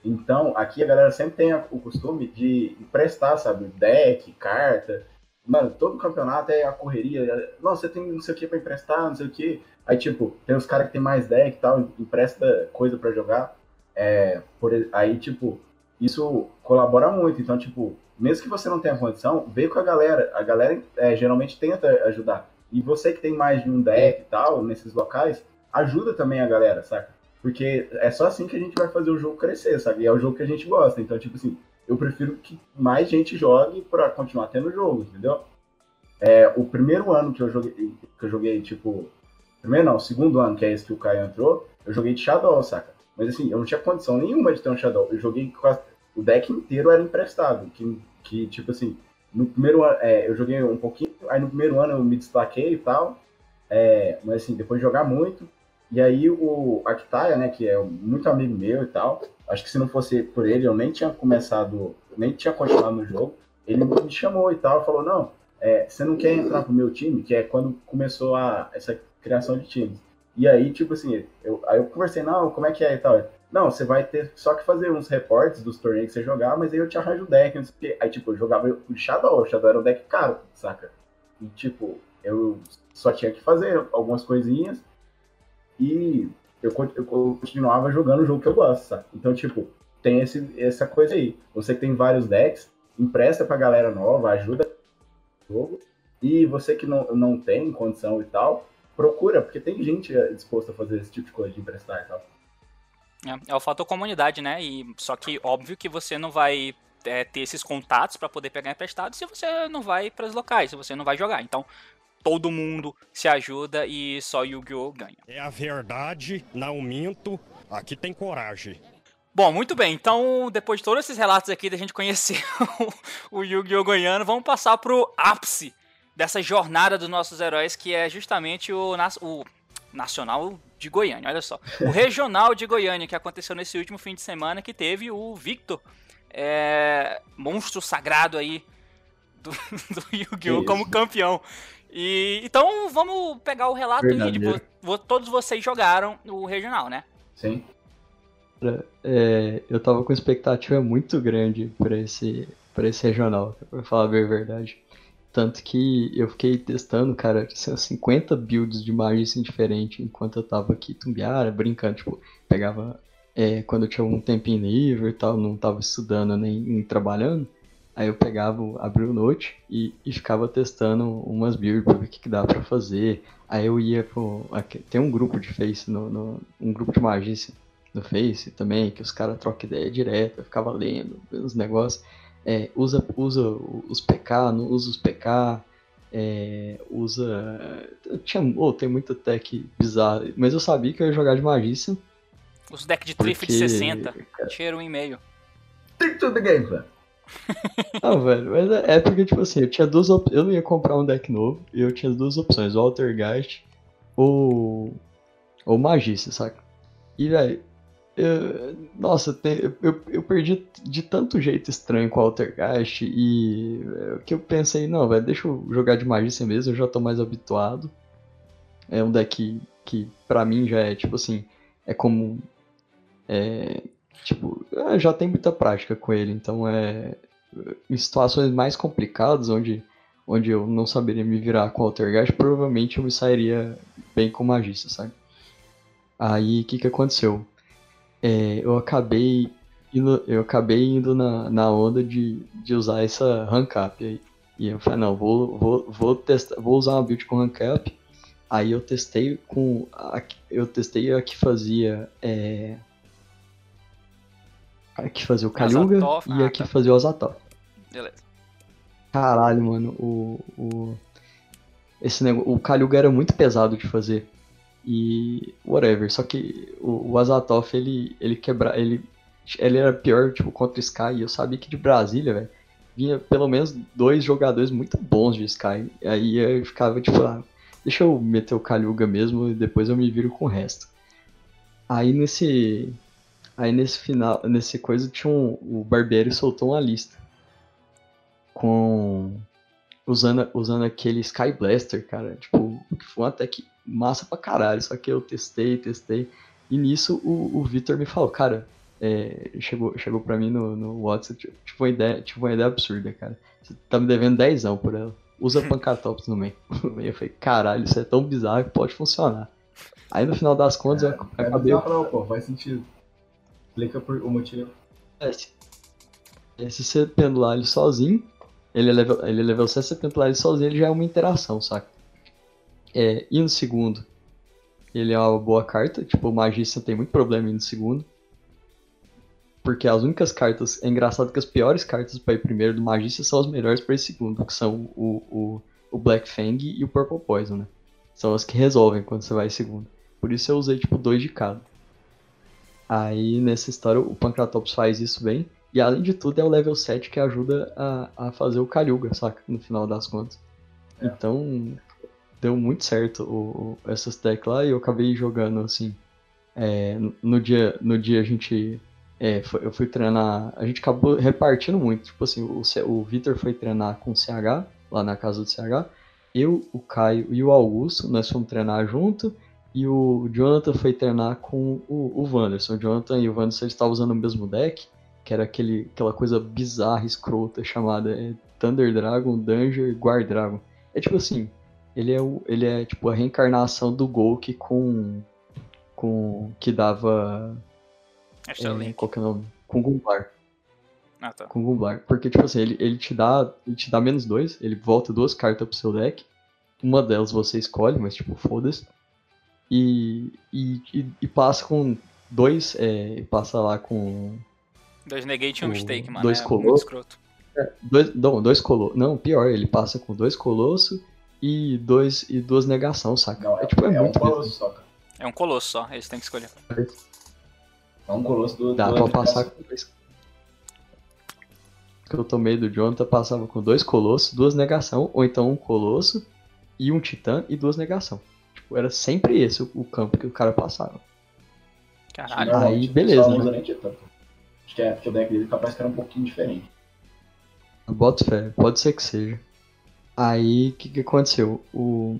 Então, aqui a galera sempre tem o costume de emprestar, sabe? Deck, carta. Mano, todo campeonato é a correria. Não, você tem não sei o que pra emprestar, não sei o que. Aí, tipo, tem os caras que tem mais deck e tal, empresta coisa para jogar. É, por, aí, tipo, isso colabora muito. Então, tipo, mesmo que você não tenha condição, vê com a galera. A galera é, geralmente tenta ajudar. E você que tem mais de um deck e tal, nesses locais, ajuda também a galera, saca? Porque é só assim que a gente vai fazer o jogo crescer, sabe? E é o jogo que a gente gosta. Então, tipo assim, eu prefiro que mais gente jogue para continuar tendo jogo, entendeu? É, o primeiro ano que eu joguei, que eu joguei, tipo. Primeiro não, segundo ano, que é esse que o Caio entrou, eu joguei de Shadow, saca? Mas assim, eu não tinha condição nenhuma de ter um Shadow. Eu joguei quase. O deck inteiro era emprestado. Que, que tipo assim, no primeiro ano, é, eu joguei um pouquinho, aí no primeiro ano eu me destaquei e tal. É, mas assim, depois de jogar muito. E aí o Actaia, né, que é muito amigo meu e tal, Acho que se não fosse por ele, eu nem tinha começado, nem tinha continuado no jogo. Ele me chamou e tal, falou: Não, é, você não quer entrar pro meu time? Que é quando começou a, essa criação de times. E aí, tipo assim, eu, aí eu conversei: Não, como é que é e tal? Não, você vai ter só que fazer uns reportes dos torneios que você jogar, mas aí eu te arranjo o deck, não sei o quê. Aí, tipo, eu jogava o Shadow, o Shadow era um deck caro, saca? E, tipo, eu só tinha que fazer algumas coisinhas e eu, eu continuava jogando o jogo que eu gosto, sabe? Então, tipo, tem esse, essa coisa aí. Você que tem vários decks, empresta pra galera nova, ajuda o jogo. E você que não, não tem condição e tal, procura, porque tem gente disposta a fazer esse tipo de coisa, de emprestar e tal. É, é o fator comunidade, né? E, só que óbvio que você não vai é, ter esses contatos para poder pegar emprestado se você não vai para os locais, se você não vai jogar. Então, todo mundo se ajuda e só Yu-Gi-Oh! ganha. É a verdade, não minto, aqui tem coragem. Bom, muito bem. Então, depois de todos esses relatos aqui da gente conhecer [laughs] o Yu-Gi-Oh! Goiano, vamos passar pro ápice dessa jornada dos nossos heróis, que é justamente o, o Nacional de Goiânia, olha só. O [laughs] Regional de Goiânia, que aconteceu nesse último fim de semana, que teve o Victor, é, monstro sagrado aí do, [laughs] do Yu-Gi-Oh! como campeão. E então vamos pegar o relato aí de vo, todos vocês jogaram o regional, né? Sim. É, eu tava com expectativa muito grande para esse para esse regional, pra falar a verdade. Tanto que eu fiquei testando, cara, 50 builds de magia diferente enquanto eu tava aqui tumbiara, brincando, tipo, pegava é, quando eu tinha um tempinho livre e tal, não tava estudando nem, nem trabalhando, Aí eu pegava, abria o Note e, e ficava testando umas builds pra ver o que, que dá pra fazer. Aí eu ia pro. Tem um grupo de Face, no, no um grupo de magia no Face também, que os caras trocam ideia direto, eu ficava lendo os negócios. É, usa, usa os PK, não usa os PK, é, usa. Tinha, oh, tem muita tech bizarra, mas eu sabia que eu ia jogar de magícia. Os decks de Triff de Porque, 60. Cheiro um e meio. Take to the game, velho. Não, velho, mas é é porque, tipo assim, eu tinha duas op... Eu não ia comprar um deck novo e eu tinha duas opções, o Altergeist ou. ou Magista, saca? E, velho, eu... nossa, tem- eu, eu, eu perdi de tanto jeito estranho com o Altergeist e. é, que eu pensei, não, velho, deixa eu jogar de Magista mesmo, eu já tô mais habituado. É um deck que, pra mim, já é, tipo assim, é como. É. Tipo, ah, já tem muita prática com ele, então é em situações mais complicadas, onde, onde eu não saberia me virar com o Altergeist, provavelmente eu me sairia bem com Magista, sabe? Aí, o que que aconteceu? É, eu acabei indo, eu acabei indo na, na onda de, de usar essa rank up aí. E eu falei, não, vou, vou, vou, testar, vou usar uma build com rank up. Aí eu testei com. A, eu testei a que fazia. É, a que fazia o Kaluga Azatoth, e ah, a que tá. fazia o Azatoth. Beleza. Caralho, mano, o. o esse negócio, o Kaluga era muito pesado de fazer. E. whatever. Só que o, o Azatoth, ele, ele quebra. Ele, ele era pior, tipo, contra o Sky. E eu sabia que de Brasília, velho, vinha pelo menos dois jogadores muito bons de Sky. Aí eu ficava tipo, ah, deixa eu meter o Kaluga mesmo e depois eu me viro com o resto. Aí nesse. Aí nesse final, nesse coisa tinha um, o Barbieri soltou uma lista com usando usando aquele Sky Blaster, cara, tipo, que foi uma tech massa pra caralho, só que eu testei, testei e nisso o, o Vitor me falou, cara, é, chegou chegou para mim no, no WhatsApp, tipo, uma ideia, tipo uma ideia absurda, cara. Você tá me devendo 10 por ela. Usa [laughs] Pancatops no meio. [laughs] eu falei, caralho, isso é tão bizarro que pode funcionar. Aí no final das contas eu É acabei bizarro, não, pô, faz sentido. Explica por, o motivo. É, se, se você pendular ele sozinho, ele é level, ele é level 7, se você pendular ele sozinho, ele já é uma interação, saca? É, e no segundo, ele é uma boa carta, tipo, o Magista tem muito problema no segundo. Porque as únicas cartas. É engraçado que as piores cartas pra ir primeiro do Magista são as melhores pra ir segundo, que são o, o, o Black Fang e o Purple Poison, né? São as que resolvem quando você vai segundo. Por isso eu usei, tipo, dois de cada. Aí nessa história o Pancratops faz isso bem. E além de tudo é o level 7 que ajuda a, a fazer o Kaluga, saca? No final das contas. É. Então deu muito certo o, o- essas tech lá e eu acabei jogando assim. é, no- dia, no dia a gente. é, foi- eu fui treinar. A gente acabou repartindo muito. Tipo assim, o, o Vitor foi treinar com o CH, lá na casa do CH. Eu, o Caio e o Augusto, nós fomos treinar junto. E o Jonathan foi treinar com o, o Wanderson. O Jonathan e o Wanderson estavam usando o mesmo deck, que era aquele, aquela coisa bizarra, escrota, chamada é, Thunder Dragon, Danger, Guard Dragon. É tipo assim, ele é, o, ele é tipo a reencarnação do Golk com. com. que dava. É, qual que é o nome? Com Gumblar. Ah, tá. Com Gumblar. Porque, tipo assim, ele, ele te dá. Ele te dá menos dois, ele volta duas cartas pro seu deck. Uma delas você escolhe, mas tipo, foda-se. E, e, e, e passa com dois. É, passa lá com. Dois negate e um O- mistake, mano. dois é muito escroto. Dois, não, dois colossos. Não, pior, ele passa com dois colossos e, dois, e duas negação, saca? Não, é, tipo, é, é um muito colosso só, cara. É um colosso só, eles têm que escolher. É um colosso do. Dá do pra passar com dois. Que eu tomei do Jonathan, passava com dois colossos, duas negação, ou então um colosso e um titã e duas negação. Tipo, era sempre esse o, o campo que o cara passava. Caralho. Não, Aí, tipo, beleza, não né? Acho que, é, que o deck dele capaz que era um pouquinho diferente. Boto fé, pode ser que seja. Aí, o que, que aconteceu? O...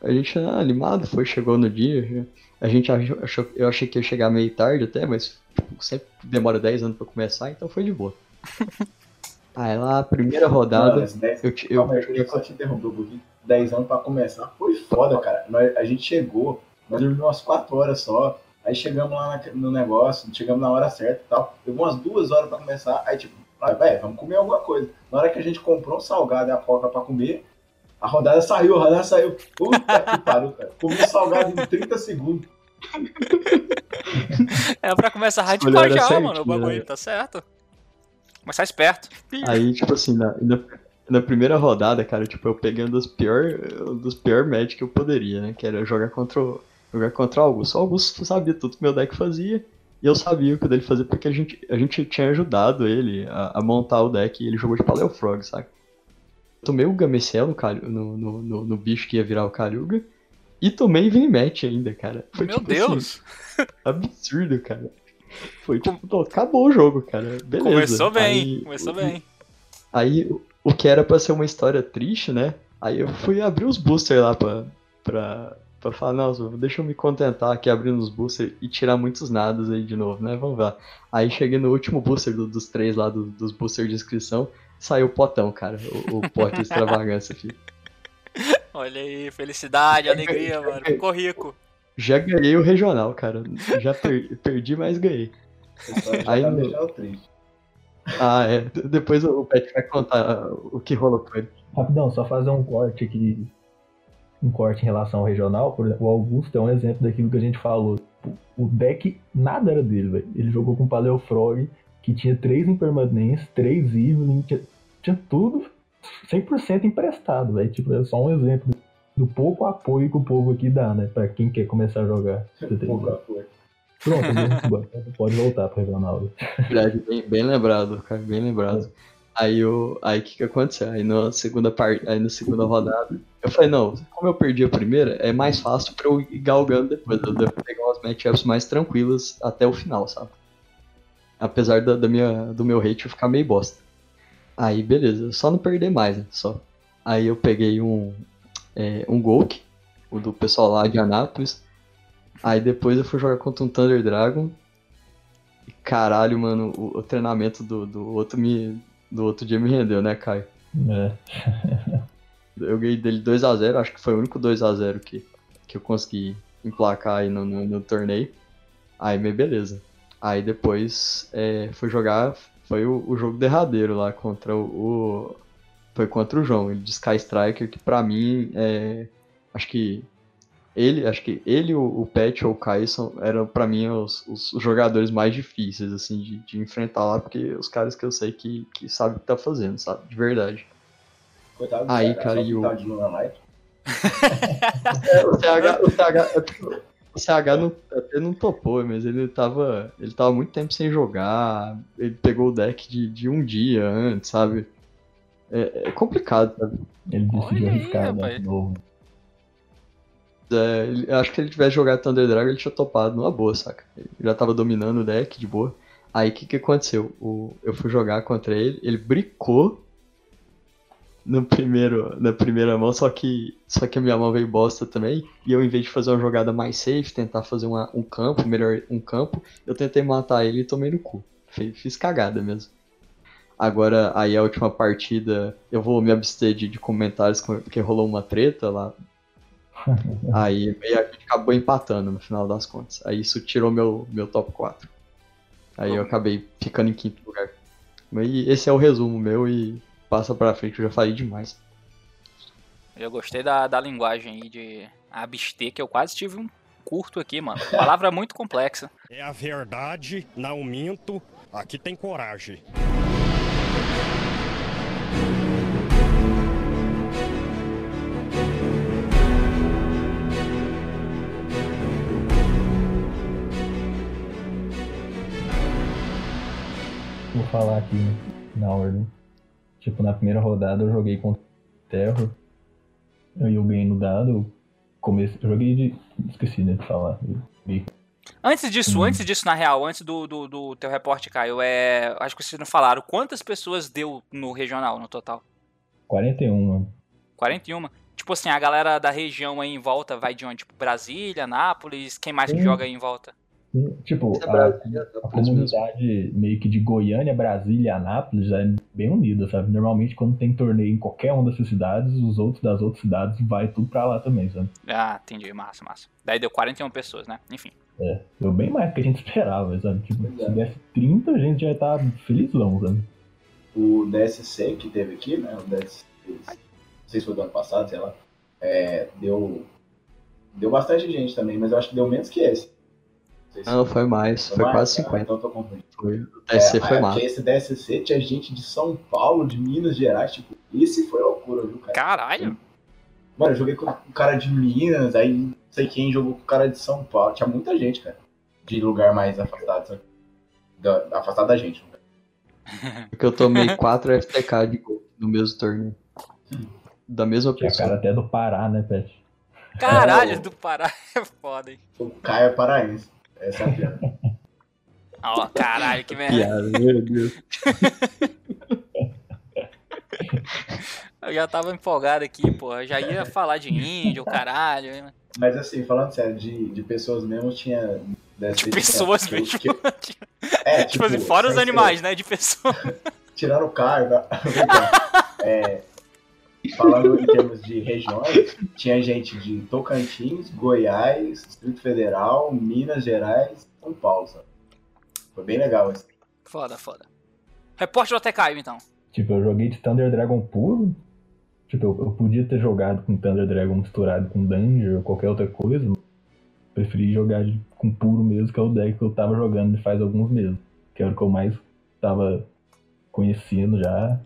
A gente ah, animado, foi, chegou no dia. já- A gente achou, eu achei que ia chegar meio tarde até, mas tipo, sempre demora 10 anos pra começar, então foi de boa. [laughs] Aí lá, a primeira rodada, esse 10 eu, eu, Calma eu só te interromper um pouquinho. 10 anos pra começar. Foi foda, cara. Nós- a gente chegou, nós dormimos umas 4 horas só. Aí chegamos lá na- no negócio, chegamos na hora certa e tal. Levou umas 2 horas pra começar. Aí, tipo, ah, velho, vamos comer alguma coisa. Na hora que a gente comprou um salgado e a coca pra comer, a rodada saiu, a rodada saiu. Puta que [laughs] pariu, cara. Comi o salgado em 30 segundos. [laughs] É pra começar a hardcore já, certinho, mano, o bagulho, né? tá certo. Começar esperto. Aí, tipo assim, na, na, primeira rodada, cara, tipo, eu peguei um dos pior, um dos pior match que eu poderia, né? Que era jogar contra o, jogar contra o Augusto. O Augusto sabia tudo que meu deck fazia. E eu sabia o que ele fazer porque a gente, a gente tinha ajudado ele a, a montar o deck e ele jogou de Paleofrog, sabe? Tomei o Gamecel no, no, no, no, no bicho que ia virar o Calhuga. E tomei Vinimet ainda, cara. Foi, Meu tipo, assim, Deus! [laughs] absurdo, cara. Foi tipo, acabou o jogo, cara. Beleza. Começou bem, Aí- começou bem. Aí, o- que era pra ser uma história triste, né? Aí eu fui abrir os boosters lá pra, pra, pra falar, não, deixa eu me contentar aqui abrindo os boosters e tirar muitos nadas aí de novo, né? Vamos lá. Aí cheguei no último booster do- dos três lá, do- dos boosters de inscrição, saiu o potão, cara. O, o pote de extravagância aqui. [laughs] Olha aí, felicidade, alegria, mano. Ficou rico. Já ganhei o regional, cara. Já per- perdi, mas ganhei. A história já Aí tá no- triste. Ah, é. Depois o Pet vai contar o que rolou com ele. Rapidão, só fazer um corte aqui. Um corte em relação ao regional. Por exemplo, o Augusto é um exemplo daquilo que a gente falou. O deck, nada era dele, velho. Ele jogou com o Paleofrog, que tinha três impermanentes, três Evelyn, tinha, tinha tudo 100% emprestado, velho. Tipo, é só um exemplo do pouco apoio que o povo aqui dá, né? Pra quem quer começar a jogar. Ideia. coisa. Pronto, pode voltar pro regional. Verdade, bem, bem lembrado, cara, bem lembrado. Aí o aí que que aconteceu? Aí na segunda parte, aí na segunda rodada, eu falei, não, como eu perdi a primeira, é mais fácil pra eu ir galgando depois, eu devo pegar umas matchups mais tranquilas até o final, sabe? Apesar da, da minha, do meu hate ficar meio bosta. Aí beleza, só não perder mais, né? Só. Aí eu peguei um é, um Golk, o do pessoal lá de Anápolis. Aí depois eu fui jogar contra um Thunder Dragon. E caralho, mano, o, o treinamento do, do outro me. Do outro dia me rendeu, né, Caio? É. [laughs] Eu ganhei dele 2x0, acho que foi o único 2x0 que, que eu consegui emplacar aí no, no, no torneio. Aí, mas beleza. Aí depois é, fui jogar, foi o, o jogo derradeiro lá contra o, o- Foi contra o João, ele de Sky Striker, que pra mim é. Acho que. Ele, acho que ele, o, o Pet ou o Kai são, eram pra mim os, os, jogadores mais difíceis, assim, de, de enfrentar lá, porque os caras que eu sei que, que sabem o que tá fazendo, sabe? De verdade. Coitado do Aí, CH, cara, só e o-. É, o CH, o CH, o CH não, até não topou, mas ele tava, ele tava muito tempo sem jogar. Ele pegou o deck de, de um dia antes, sabe? É, é complicado, sabe? Ele decidiu Olha arriscar rapaz. de novo. É, acho que se ele tivesse jogado Thunder Dragon, ele tinha topado numa boa, saca? Ele já tava dominando o deck de boa. Aí o que, que aconteceu? O, eu fui jogar contra ele, ele bricou no primeiro, na primeira mão, só que, só que a minha mão veio bosta também. E eu, em vez de fazer uma jogada mais safe, tentar fazer uma- um campo, melhor um campo, eu tentei matar ele e tomei no cu. Fiz, fiz cagada mesmo. Agora, aí a última partida, eu vou me abster de, de comentários, porque rolou uma treta lá [laughs] Aí a gente acabou empatando no final das contas. Aí isso tirou meu, meu top 4. Aí eu acabei ficando em quinto lugar. Mas esse é o resumo meu e passa pra frente, eu já falei demais. Eu gostei da, da linguagem aí de abster, que eu quase tive um curto aqui, mano. Palavra muito complexa. É a verdade, não minto. Aqui tem coragem. Falar aqui na ordem. Tipo, na primeira rodada eu joguei contra o Terror. Eu ganhei no dado. Comecei, joguei de. Esqueci né, de falar. Joguei Antes disso, Hum. antes disso, na real, antes do, do, do teu reporte, Caio, é. Acho que vocês não falaram. Quantas pessoas deu no regional, no total? 41, mano. 41? Tipo assim, a galera da região aí em volta vai de onde? Tipo, Brasília, Nápoles, quem mais que Sim. joga aí em volta? Tipo, É a, a Anápolis mesmo. comunidade meio que de Goiânia, Brasília e Anápolis já é bem unida, sabe? Normalmente quando tem torneio em qualquer uma dessas cidades, os outros das outras cidades vai tudo pra lá também, sabe? Ah, entendi, massa, massa. Daí deu 41 pessoas, né? Enfim. Deu bem mais do que a gente [laughs] esperava, sabe? Tipo, é. se desse 30, a gente já ia estar felizão, sabe? O DSC que teve aqui, né? O DSC, não sei se foi do ano passado, sei lá. é, deu. Deu bastante gente também, mas eu acho que deu menos que esse. Não sei se Não, foi mais, foi mais? quase Ah, 50. Então eu tô confundindo. Foi, o TSC É, foi é, porque esse DSC tinha gente de São Paulo, de Minas Gerais, tipo, esse foi loucura, viu, cara? Caralho! Mano, eu joguei com o cara de Minas, aí não sei quem jogou com o cara de São Paulo. Tinha muita gente, cara. de lugar mais afastado, sabe? Da, afastado da gente. Porque eu tomei [laughs] 4 FTK de gol no mesmo torneio. Da mesma Tinha pessoa. cara até do Pará, né, Pet? Caralho, É, [laughs] do Pará é foda, hein? O Caio é paraense. Essa é a piada. [laughs] Ó, caralho, que merda. Piada, meu Deus. [laughs] Eu já tava empolgado aqui, pô. Eu já ia falar de índio, caralho. Mas assim, falando sério, de, de pessoas mesmo, tinha. De ser- pessoas que- mesmo. que- [laughs] é, Tipo assim, fora os sem ser- animais, né? De pessoas. Tirando o tá? é, falando em termos de regiões, tinha gente de Tocantins, Goiás, Distrito Federal, Minas Gerais, São Paulo, sabe? Foi bem legal isso. Foda, foda. Repórter do até Caio, então. Tipo, eu joguei de Thunder Dragon puro. Tipo, eu, eu podia ter jogado com Thunder Dragon misturado com Danger ou qualquer outra coisa. mas Preferi jogar de- com puro mesmo, que é o deck que eu tava jogando faz alguns meses. Que era o que eu mais tava conhecendo já.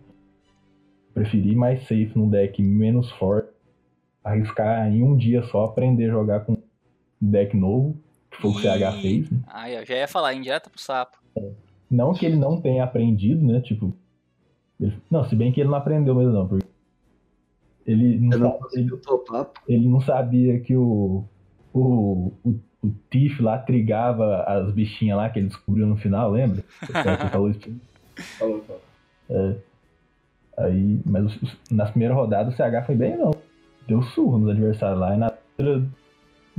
Preferi ir mais safe num deck menos forte. Arriscar em um dia só aprender a jogar com um deck novo, que foi o que o CH fez. né? Aí, eu já ia falar, indireta pro sapo. Não que ele não tenha aprendido, né? Tipo. ele- não, se bem que ele não aprendeu mesmo, não. Porque ele não, não sa- ele, ele não sabia que o. O, o, o Tiff lá trigava as bichinhas lá que ele descobriu no final, lembra? [laughs] Cara que falou isso. Falou, falou. Aí, mas os- os- nas primeiras rodadas o CH foi bem, não. Deu surro nos adversários lá. E na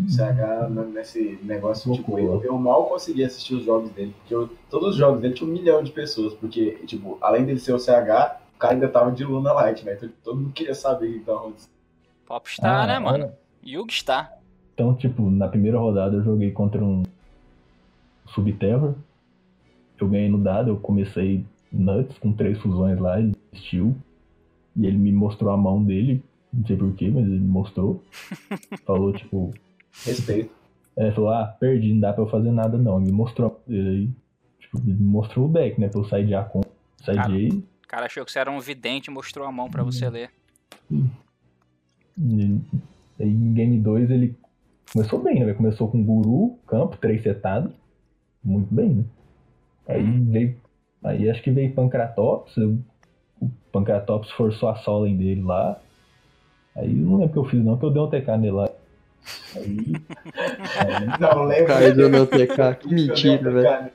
CH n- nesse negócio, tipo, eu, eu mal consegui assistir os jogos dele, porque eu- todos os jogos dele tinha um milhão de pessoas, porque, tipo, além dele ser o CH, o cara ainda tava de Luna Light, né? Então todo mundo queria saber o que tava acontecendo. Popstar, Ah, né, mano? Yugstar. Então, tipo, na primeira rodada eu joguei contra um Subterror. Eu ganhei no dado, eu comecei nuts com três fusões lá, ele desistiu. E ele me mostrou a mão dele, não sei porquê, mas ele me mostrou. [laughs] Falou, tipo, Respeito. é, falou, ah, perdi, não dá pra eu fazer nada não. Ele me mostrou dele aí. Tipo, ele me mostrou o deck, né? Pra eu sair de A com sair Cara. de A. O cara achou que você era um vidente e mostrou a mão pra você ler. E aí em game 2 ele começou bem, né? Ele Começou com guru, campo, três setados. Muito bem, né? Aí veio. Aí acho que veio Pancratops. eu- Pancratops forçou a Solen dele lá. Aí eu não lembro o que eu fiz, não, que eu dei um TK nele lá. Aí. aí Não, lembro. Caiu do meu TK. Que mentira, velho.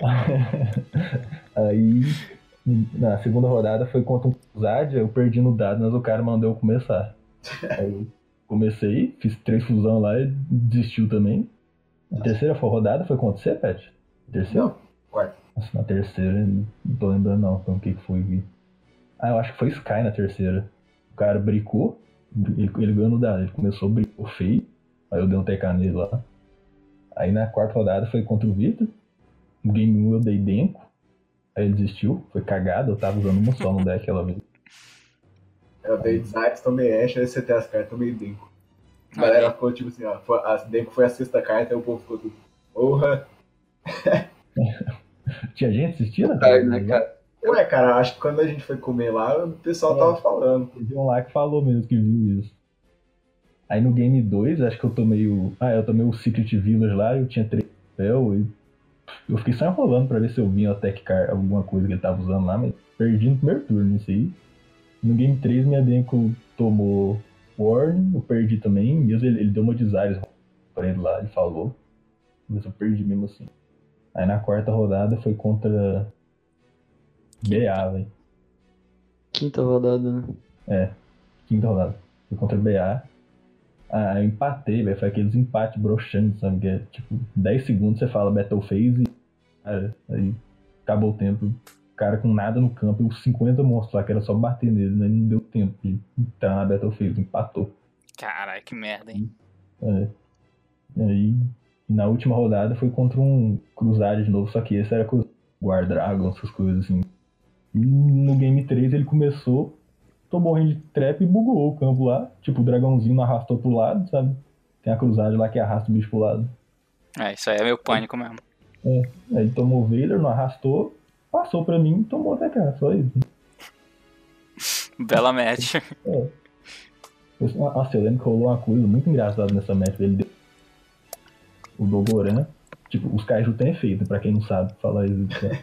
[laughs] Aí, na segunda rodada foi contra um Zadia, eu perdi no dado, mas o cara mandou eu começar. Aí comecei, fiz três fusão lá e desistiu também. A terceira foi rodada foi contra você, Pet? Terceira? Não, quarta. Nossa, na terceira, não tô lembrando não, então o que que foi. Ah, eu acho que foi Sky na terceira. O cara bricou, ele, ele ganhou no dado, ele começou, bricou feio, aí eu dei um TK nele lá. Aí na quarta rodada foi contra o Victor. No game 1 eu dei Denko. Aí ele desistiu, foi cagado, eu tava usando uma só no deck aquela vez. Eu dei Zaitz, tomei Ash, aí você tem as cartas, tomei Denko. A galera ficou tipo assim, ó, foi, a Denko foi a sexta carta, aí o povo ficou tudo, porra. [laughs] Tinha gente assistindo? Tarde, né, cara? Ué, cara, acho que quando a gente foi comer lá, o pessoal É. tava falando. Teve um lá que falou mesmo que viu isso. Aí no game 2, acho que eu tomei o. Ah, eu tomei o Secret Village lá, eu tinha três papel e. Eu fiquei só enrolando pra ver se eu vinha o Tech Car, alguma coisa que ele tava usando lá, mas perdi no primeiro turno isso aí. No game 3, minha Denko tomou Warning, eu perdi também, mesmo ele, ele deu uma desires pra ele lá, ele falou. Mas eu perdi mesmo assim. Aí na quarta rodada foi contra. BA, velho. Quinta rodada, né? quinta rodada. Foi contra o BA. Ah, eu empatei, velho. Foi aqueles empates broxantes, sabe? Que é tipo, 10 segundos você fala Battle Phase e. Cara, aí acabou o tempo. O cara com nada no campo e os 50 monstros lá, que era só bater nele, né? Não deu tempo de entrar na Battle Phase, empatou. Caralho, que merda, hein? É. E aí, na última rodada foi contra um Cruzado de novo, só que esse era com Guard Dragon, essas coisas assim. E no game 3 ele começou, tomou range trap e bugou o campo lá. Tipo, o dragãozinho não arrastou pro lado, sabe? Tem a cruzada lá que arrasta o bicho pro lado. É, isso aí é meu pânico mesmo. Aí ele tomou o Vader, não arrastou, passou pra mim e tomou até cá, só isso. [laughs] Bela match. Nossa, eu lembro que rolou uma coisa muito engraçada nessa match. Ele deu o Dogoran, Tipo, os kaiju tem efeito, pra quem não sabe falar isso. Né?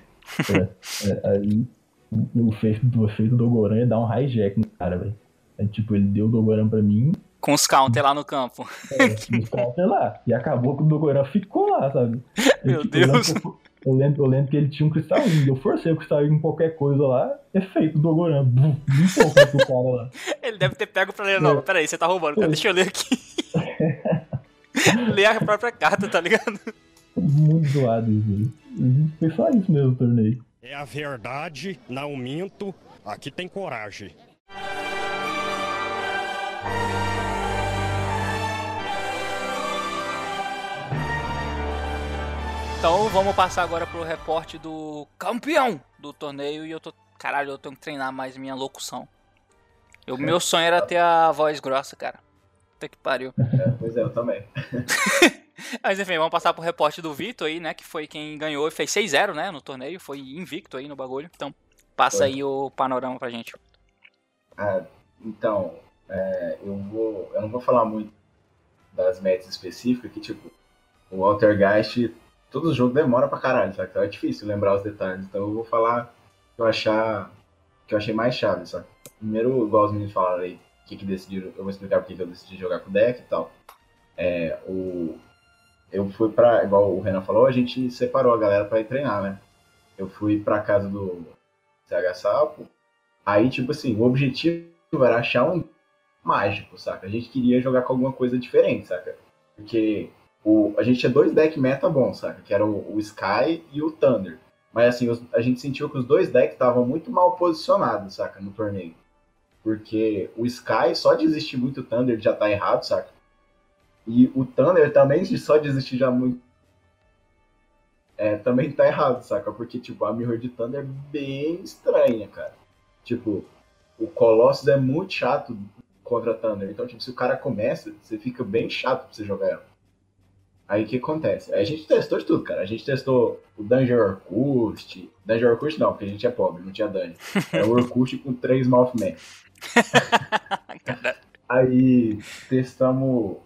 [laughs] é, é, aí o efeito, o efeito do Goran é dar um hijack no cara, velho. É, tipo, ele deu o Dogoran pra mim. Com os counter lá no campo. É, os counter lá. E acabou que o Dogoran ficou lá, sabe? [laughs] Meu tipo, Deus. Eu lembro, eu lembro que ele tinha um cristalinho. Eu forcei o cristalinho em qualquer coisa lá. Efeito do Dogoran. Bum, limpou pro cara lá. [laughs] Ele deve ter pego pra ler. Não, É. peraí, você tá roubando. Cara, deixa eu ler aqui. [laughs] ler a própria carta, tá ligado? Muito zoado isso, velho. Foi só isso mesmo o torneio. É a verdade, não minto. Aqui tem coragem. Então vamos passar agora pro reporte do campeão do torneio. E eu tô. Caralho, eu tenho que treinar mais minha locução. O meu sonho era ter a voz grossa, cara. Puta que pariu. É, [laughs] pois é, eu também. [laughs] [laughs] Mas enfim, vamos passar pro reporte do Vitor aí, né? Que foi quem ganhou e fez 6-0, né? No torneio. Foi invicto aí no bagulho. Então, passa Foi. aí o panorama pra gente. Ah, então, é, eu vou. Eu não vou falar muito das metas específicas, que tipo, o Waltergeist, todo jogo demora pra caralho, sabe? Então é difícil lembrar os detalhes. Então eu vou falar o que eu achar. que eu achei mais chave, sabe? Primeiro, igual os meninos falaram aí, o que, que decidiram. Eu vou explicar porque que eu decidi jogar com o deck e tal. É, o, eu fui pra. Igual o Renan falou, a gente separou a galera pra ir treinar, né? Eu fui pra casa do CH Sapo. Aí, tipo assim, o objetivo era achar um mágico, saca? A gente queria jogar com alguma coisa diferente, saca? Porque o, a gente tinha dois deck meta bons, saca? Que eram o, o Sky e o Thunder. Mas assim, os- a gente sentiu que os dois decks estavam muito mal posicionados, saca? No torneio. Porque o Sky, só de existir muito Thunder já tá errado, saca? E o Thunder também, só de existir já muito. É, também tá errado, saca? Porque, tipo, a Mirror de Thunder é bem estranha, cara. Tipo, o Colossus é muito chato contra Thunder. Então, tipo, se o cara começa, você fica bem chato pra você jogar ela. Aí o que acontece? A gente testou de tudo, cara. A gente testou o Dungeon Orkust. Dungeon Orkust não, porque a gente é pobre, não tinha Dungeon. Era o Orkust com três Mothman. [laughs] Aí testamos.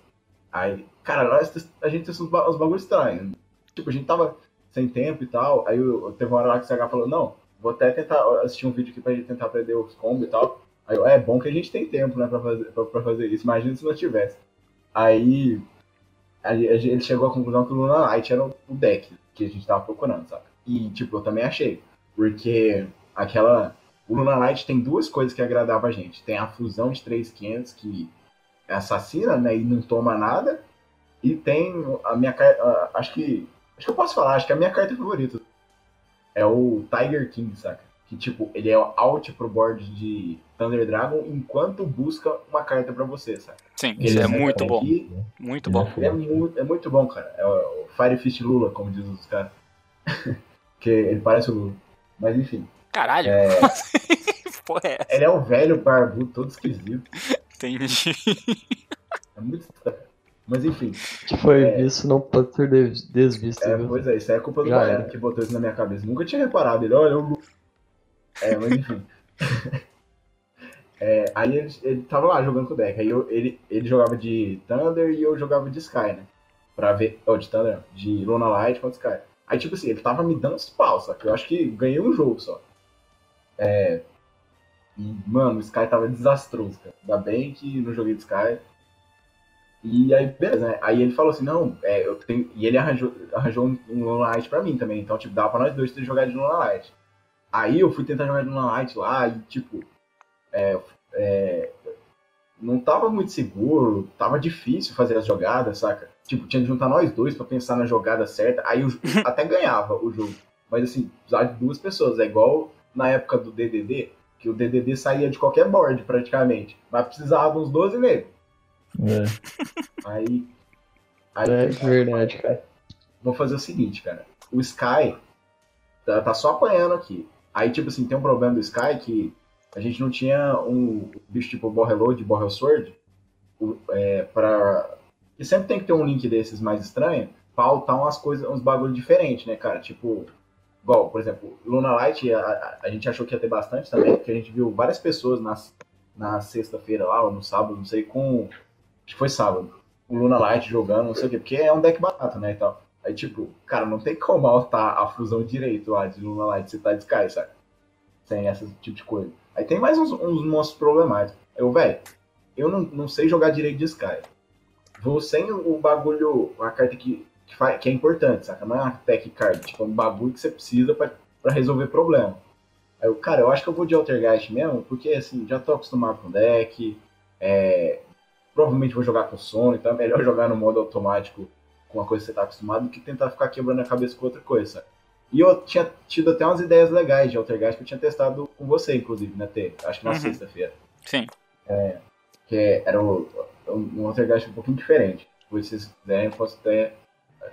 Aí, cara, nós a gente testou uns, ba- uns bagulhos estranhos. Tipo, a gente tava sem tempo e tal. Aí eu, teve uma hora lá que o CH falou: Não, vou até tentar assistir um vídeo aqui pra gente tentar aprender os combos e tal. Aí eu, é bom que a gente tem tempo, né, pra fazer, pra, pra fazer isso. Imagina se não tivesse. Aí ele chegou à conclusão que o Luna Light era o deck que a gente tava procurando, sabe? E, tipo, eu também achei. Porque aquela. O Luna Light tem duas coisas que agradavam a gente. Tem a fusão de 3500, que assassina, né? E não toma nada. E tem a minha carta. Acho que. Acho que eu posso falar, acho que é a minha carta favorita. É o Tiger King, saca? Que tipo, ele é alt pro board de Thunder Dragon enquanto busca uma carta pra você, saca? Sim, Ele isso é é muito bom. aqui, Muito bom. Ele é muito, é muito bom, cara. É o Fire Fist Lula, como diz os caras. [laughs] que ele parece o Lula. Mas enfim. Caralho. É, [laughs] Porra, é essa? ele é um velho barbudo, todo esquisito. Entendi. É muito estranho. Mas enfim. que foi É. isso não pode ser des- desvisto. É, viu? pois é, isso é culpa do Já Baiano era. que botou isso na minha cabeça. Nunca tinha reparado. Ele, olha, o É, mas enfim. [laughs] É, aí ele, ele tava lá jogando com o deck. Aí eu- ele, ele jogava de Thunder e eu jogava de Sky, né? Pra ver. Oh, de Thunder, não, de Luna Light contra Sky. Aí, tipo assim, ele tava me dando os pau, só que eu acho que ganhei um jogo só. É. E, mano, o Sky tava desastroso, cara. Ainda bem que não joguei de Sky. E aí, beleza, né? Aí ele falou assim, não, é, eu tenho. E ele arranjou, arranjou um, um Luna Light pra mim também. Então, tipo, dava pra nós dois ter jogar de Luna Light. Aí eu fui tentar jogar de Luna Light lá e, tipo, é, é, não tava muito seguro, tava difícil fazer as jogadas, saca? Tipo, tinha que juntar nós dois pra pensar na jogada certa. Aí eu [laughs] até ganhava o jogo. Mas assim, precisava de duas pessoas. É igual na época do DDD, que o DDD saía de qualquer board praticamente. Mas precisava uns 12 negros. É. Aí. Aí É verdade, cara. vamos fazer o seguinte, cara. O Sky tá, tá só apanhando aqui. Aí, tipo assim, tem um problema do Sky que a gente não tinha um bicho tipo Borreload, Borrel Sword, é, pra... E sempre tem que ter um link desses mais estranho pra altar umas coisas, uns bagulho diferentes, né, cara? Tipo, igual, por exemplo, Luna Light, a, a- a gente achou que ia ter bastante também, porque a gente viu várias pessoas na, na sexta-feira lá, ou no sábado, não sei, com... Acho que foi sábado. O Luna Light jogando, não sei o quê, porque é um deck barato, né, e tal. Aí, tipo, cara, não tem como altar a fusão direito lá de Luna Light se tá de Sky, sabe? Sem esse tipo de coisa. Aí tem mais uns, uns monstros problemáticos. Eu, velho, eu não, não sei jogar direito de Sky. Vou sem o bagulho, uma carta que, que, faz, que é importante, saca? Não é uma tech card, tipo, é um bagulho que você precisa pra, pra resolver problema. Aí eu, cara, eu acho que eu vou de Altergeist mesmo, porque assim, já tô acostumado com deck, é, provavelmente vou jogar com sono, então é melhor [laughs] jogar no modo automático com uma coisa que você tá acostumado do que tentar ficar quebrando a cabeça com outra coisa, sabe? E eu tinha tido até umas ideias legais de Altergeist que eu tinha testado com você, inclusive, né, T? Acho que na Uhum. sexta-feira. Sim. Que era o, um Altergeist um pouquinho diferente. Depois, se vocês quiserem, eu posso até.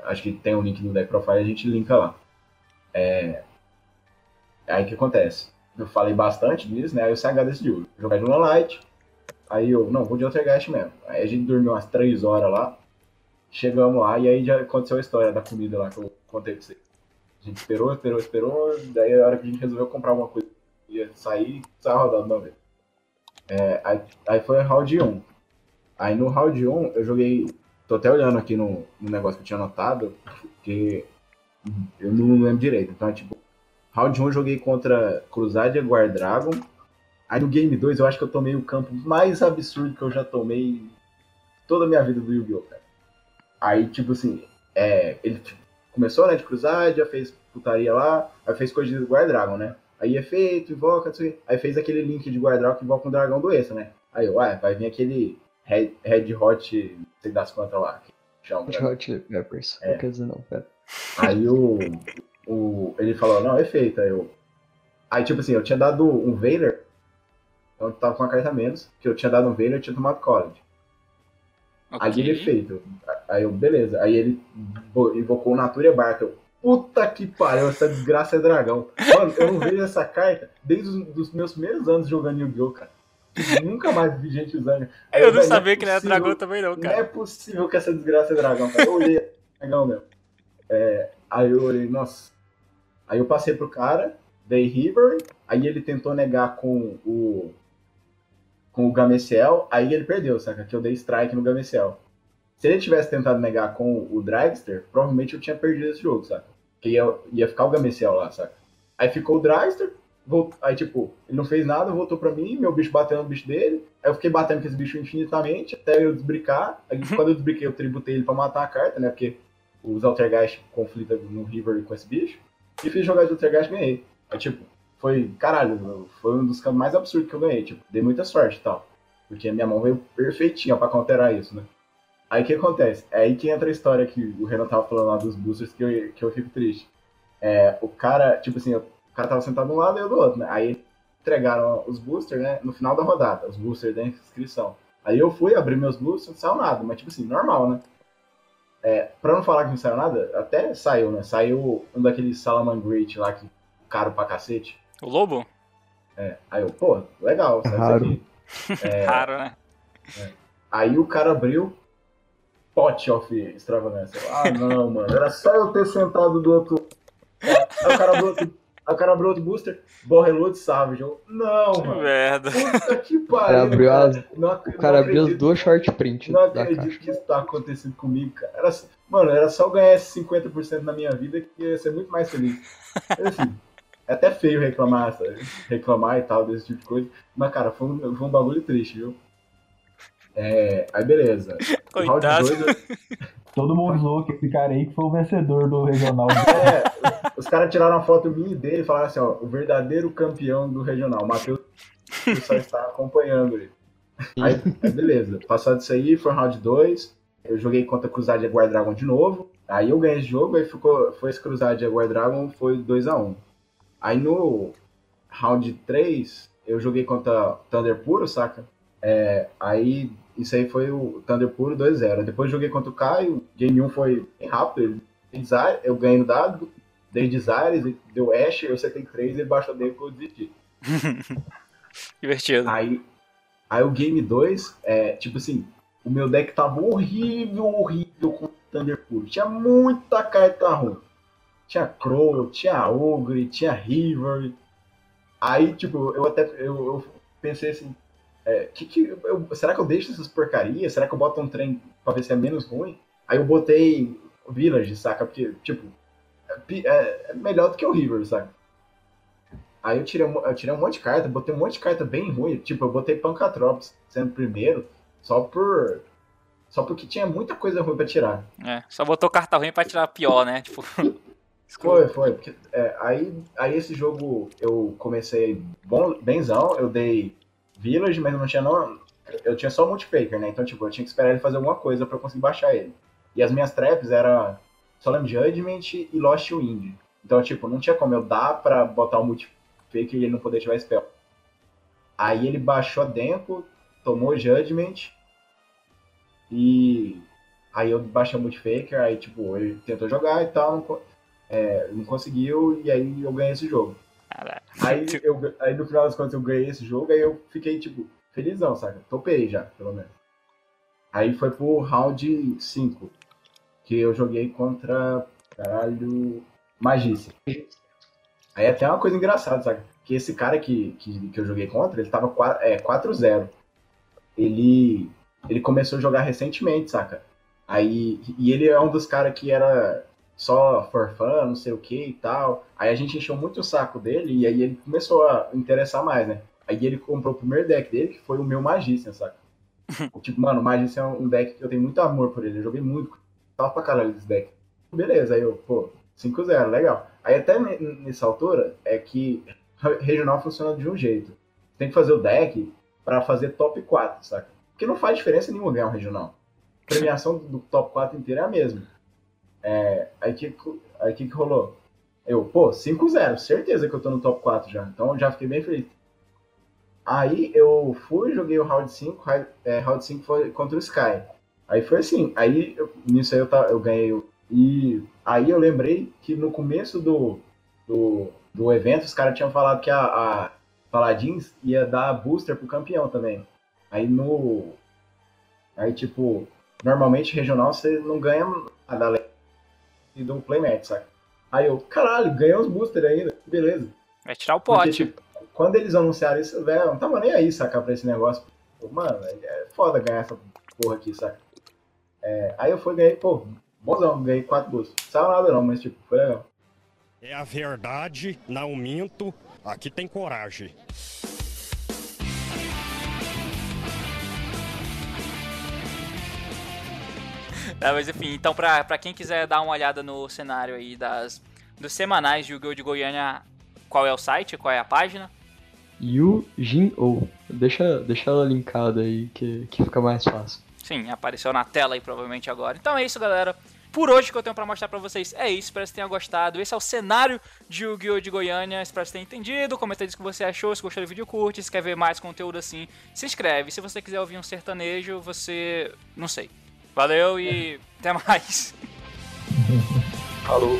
Acho que tem um link no Deck Profile a gente linka lá. É, Aí o que acontece? Eu falei bastante disso, né? Aí o CH decidiu jogar de Luna Light. Aí eu, não, vou de Altergeist mesmo. Aí a gente dormiu umas 3 horas lá. Chegamos lá e aí já aconteceu a história da comida lá que eu contei pra você. A gente esperou, esperou, esperou. Daí a hora que a gente resolveu comprar alguma coisa, ia sair, saiu rodando uma vez. É, aí, aí foi round 1. Aí no round 1 eu joguei. Tô até olhando aqui no, no negócio que eu tinha anotado, porque eu não lembro direito. Então é tipo. Round 1 eu joguei contra Crusade Guard Dragon. Aí no Game 2 eu acho que eu tomei o campo mais absurdo que eu já tomei toda a minha vida do Yu-Gi-Oh! Aí, tipo assim, é, ele tipo, começou, né, de Crusade, já fez putaria lá, aí fez coisa de Guard Dragon, né? Aí efeito, invoca. Aí fez aquele link de Guard Dragon que invoca um dragão do extra, né? Aí ah, vai vir aquele Red, Red Hot, não sei das quantas lá. chama, Hot Hot Chili Peppers. É. Não quer dizer não, pera. Aí o, o. Ele falou, não, é feito. Aí eu. Aí, tipo assim, eu tinha dado um Vader. Então eu tava com uma carta menos. Que eu tinha dado um Vader e tinha tomado college. Aí ele é feito. Aí eu, beleza. Aí ele invocou o Natura Barca. Eu, puta que pariu, essa desgraça é dragão. Mano, eu não vejo essa carta desde os dos meus primeiros anos jogando Yu-Gi-Oh, cara. Nunca mais vi gente usando. Aí Eu não velho, sabia é que ele era dragão também, não, não é cara. possível que essa desgraça é dragão, cara. Eu olhei, [laughs] dragão mesmo. É, aí eu olhei, nossa. Aí eu passei pro cara, dei River, aí ele tentou negar com o. com o Gameciel, aí ele perdeu, saca? Que eu dei strike no Gameciel. Se ele tivesse tentado negar com o Dragster, provavelmente eu tinha perdido esse jogo, saca? Que ia, ia ficar o Gameciel lá, saca? Aí ficou o Dragster, aí tipo, ele não fez nada, voltou pra mim, meu bicho bateu no bicho dele, aí eu fiquei batendo com esse bicho infinitamente, até eu desbricar. Aí quando eu desbriquei, eu tributei ele pra matar a carta, né? Porque os Altergeist conflitam no River com esse bicho. E fiz jogar de Altergeist e ganhei. Aí tipo, foi, caralho, foi um dos campos mais absurdos que eu ganhei, tipo, dei muita sorte e tal. Porque a minha mão veio perfeitinha pra counterar isso, né? Aí o que acontece? É aí que entra a história que o Renan tava falando lá dos boosters que eu, que eu fico triste. É, o cara, tipo assim, o cara tava sentado de um lado e eu do outro, né? Aí entregaram os boosters, né, no final da rodada, os boosters da inscrição. Aí eu fui, abri meus boosters, não saiu nada, mas tipo assim, normal, né? É, pra não falar que não saiu nada, até saiu, né? Saiu um daqueles Salamangreat lá, que caro pra cacete. O lobo? É, aí eu, pô, legal, saiu Raro. isso aqui. É, [laughs] Raro, né? Aí o cara abriu Pot of Extravagância. Ah, não, mano. Era só eu ter sentado do outro. Aí o cara abriu outro, aí o cara abriu outro booster. Borreludo Savage. Eu, não, Que mano. merda. Puta que pariu. abriu, cara. as, Não, o cara abriu as duas short print Não da acredito caixa. que isso tá acontecendo comigo, cara. Era, mano, era só eu ganhar esses 50% na minha vida que ia ser muito mais feliz. [laughs] Assim, é até feio reclamar, sabe? reclamar e tal, desse tipo de coisa. Mas, cara, foi um, foi um bagulho triste, viu? É, aí, beleza. [laughs] Coitado. dois, [laughs] Todo mundo zoou que esse cara aí que foi o vencedor do regional. [laughs] É, os caras tiraram uma foto minha e dele e falaram assim, ó, o verdadeiro campeão do regional, o Matheus só está acompanhando ele. Aí, aí beleza, passado isso aí, foi round 2, eu joguei contra Cruzade e Guard Dragon de novo, aí eu ganhei esse jogo, aí ficou, foi esse Cruzade e Guard Dragon, foi 2x1. Aí no round 3, eu joguei contra Thunder Puro, saca? É, aí isso aí foi o Thunder Puro 2-0. Depois joguei contra o Caio, game 1 foi bem rápido, desire, eu ganhei no dado, dei desires, ele deu Ash, eu acertei 3 ele baixou dele que eu desisti. [laughs] Divertido. Aí, aí o game 2, é, tipo assim, o meu deck tava horrível, horrível com Thunder Puro. Tinha muita carta ruim. Tinha Crow, tinha Ogre, tinha River. Aí, tipo, eu até eu, eu pensei assim, é, que que eu- será que eu deixo essas porcarias? Será que eu boto um trem pra ver se é menos ruim? Aí eu botei Village, saca? Porque, tipo, é, é melhor do que o River, saca? Aí eu tirei, eu tirei um monte de carta, botei um monte de carta bem ruim. Tipo, eu botei Pancatrops sendo primeiro, só por. Só porque tinha muita coisa ruim pra tirar. É, só botou carta ruim pra tirar pior, né? Tipo. [laughs] Foi, foi. Porque, é, aí, aí esse jogo eu comecei bom, benzão, eu dei Village, mas eu não tinha não. Eu tinha só o Multifaker, né? Então, tipo, eu tinha que esperar ele fazer alguma coisa pra conseguir baixar ele. E as minhas traps eram Solemn Judgment e Lost Wind. Então, tipo, não tinha como eu dar pra botar o Multifaker e ele não poder ativar spell. Aí ele baixou a Dempo, tomou Judgment e aí eu baixei o Multifaker, aí tipo, ele tentou jogar e tal, é, não conseguiu, e aí eu ganhei esse jogo. Aí, eu, aí no final das contas eu ganhei esse jogo, aí eu fiquei, tipo, felizão, saca? Topei já, pelo menos. Aí foi pro round 5, que eu joguei contra, caralho, Magice. Aí até uma coisa engraçada, sabe? Que esse cara que, que, que eu joguei contra, ele tava 4-0. É, ele, ele começou a jogar recentemente, saca? Aí, e ele é um dos caras que era só for fun, não sei o que e tal. Aí a gente encheu muito o saco dele e aí ele começou a interessar mais, né? Aí ele comprou o primeiro deck dele, que foi o meu Magician, saca? [laughs] tipo, mano, o Magician é um deck que eu tenho muito amor por ele. Eu joguei muito, tava pra caralho desse deck. Beleza, aí eu, pô, 5-0, legal. Aí até nessa altura é que [laughs] regional funciona de um jeito. Tem que fazer o deck para fazer top 4, saca? Porque não faz diferença nenhuma ganhar um regional. A premiação do top 4 inteiro é a mesma. É, aí que, aí que, que rolou? Eu, pô, 5-0, certeza que eu tô no top 4 já. Então já fiquei bem feliz. Aí eu fui, joguei o round 5, é, round 5 foi contra o Sky. Aí foi assim, aí nisso aí eu, eu ganhei. E aí eu lembrei que no começo do, do, do evento os caras tinham falado que a, a Paladins ia dar booster pro campeão também. Aí no. Aí tipo, normalmente regional você não ganha a da e do playmatch, saca? Aí eu, caralho, ganhei uns boosters ainda, beleza. Vai tirar o pote. Porque, tipo, quando eles anunciaram isso, velho, eu não tava nem aí, saca, pra esse negócio. Mano, é foda ganhar essa porra aqui, saca? É, aí eu fui ganhei, pô, bonzão, ganhei quatro boosters. Não sabe nada não, mas tipo, foi legal. É a verdade, não minto, aqui tem coragem. Tá, mas enfim, então pra, pra quem quiser dar uma olhada no cenário aí das, dos semanais de Yu-Gi-Oh! de Goiânia, qual é o site, qual é a página? Yu-Jin-Oh. Deixa, deixa ela linkada aí que, que fica mais fácil. Sim, apareceu na tela aí provavelmente agora. Então é isso, galera. Por hoje que eu tenho para mostrar para vocês é isso, espero que tenham gostado. Esse é o cenário de Yu-Gi-Oh! de Goiânia, espero que tenham entendido. Comenta aí o que você achou, se gostou do vídeo, curte. Se quer ver mais conteúdo assim, se inscreve. Se você quiser ouvir um sertanejo, você. não sei. Valeu e até mais. Falou.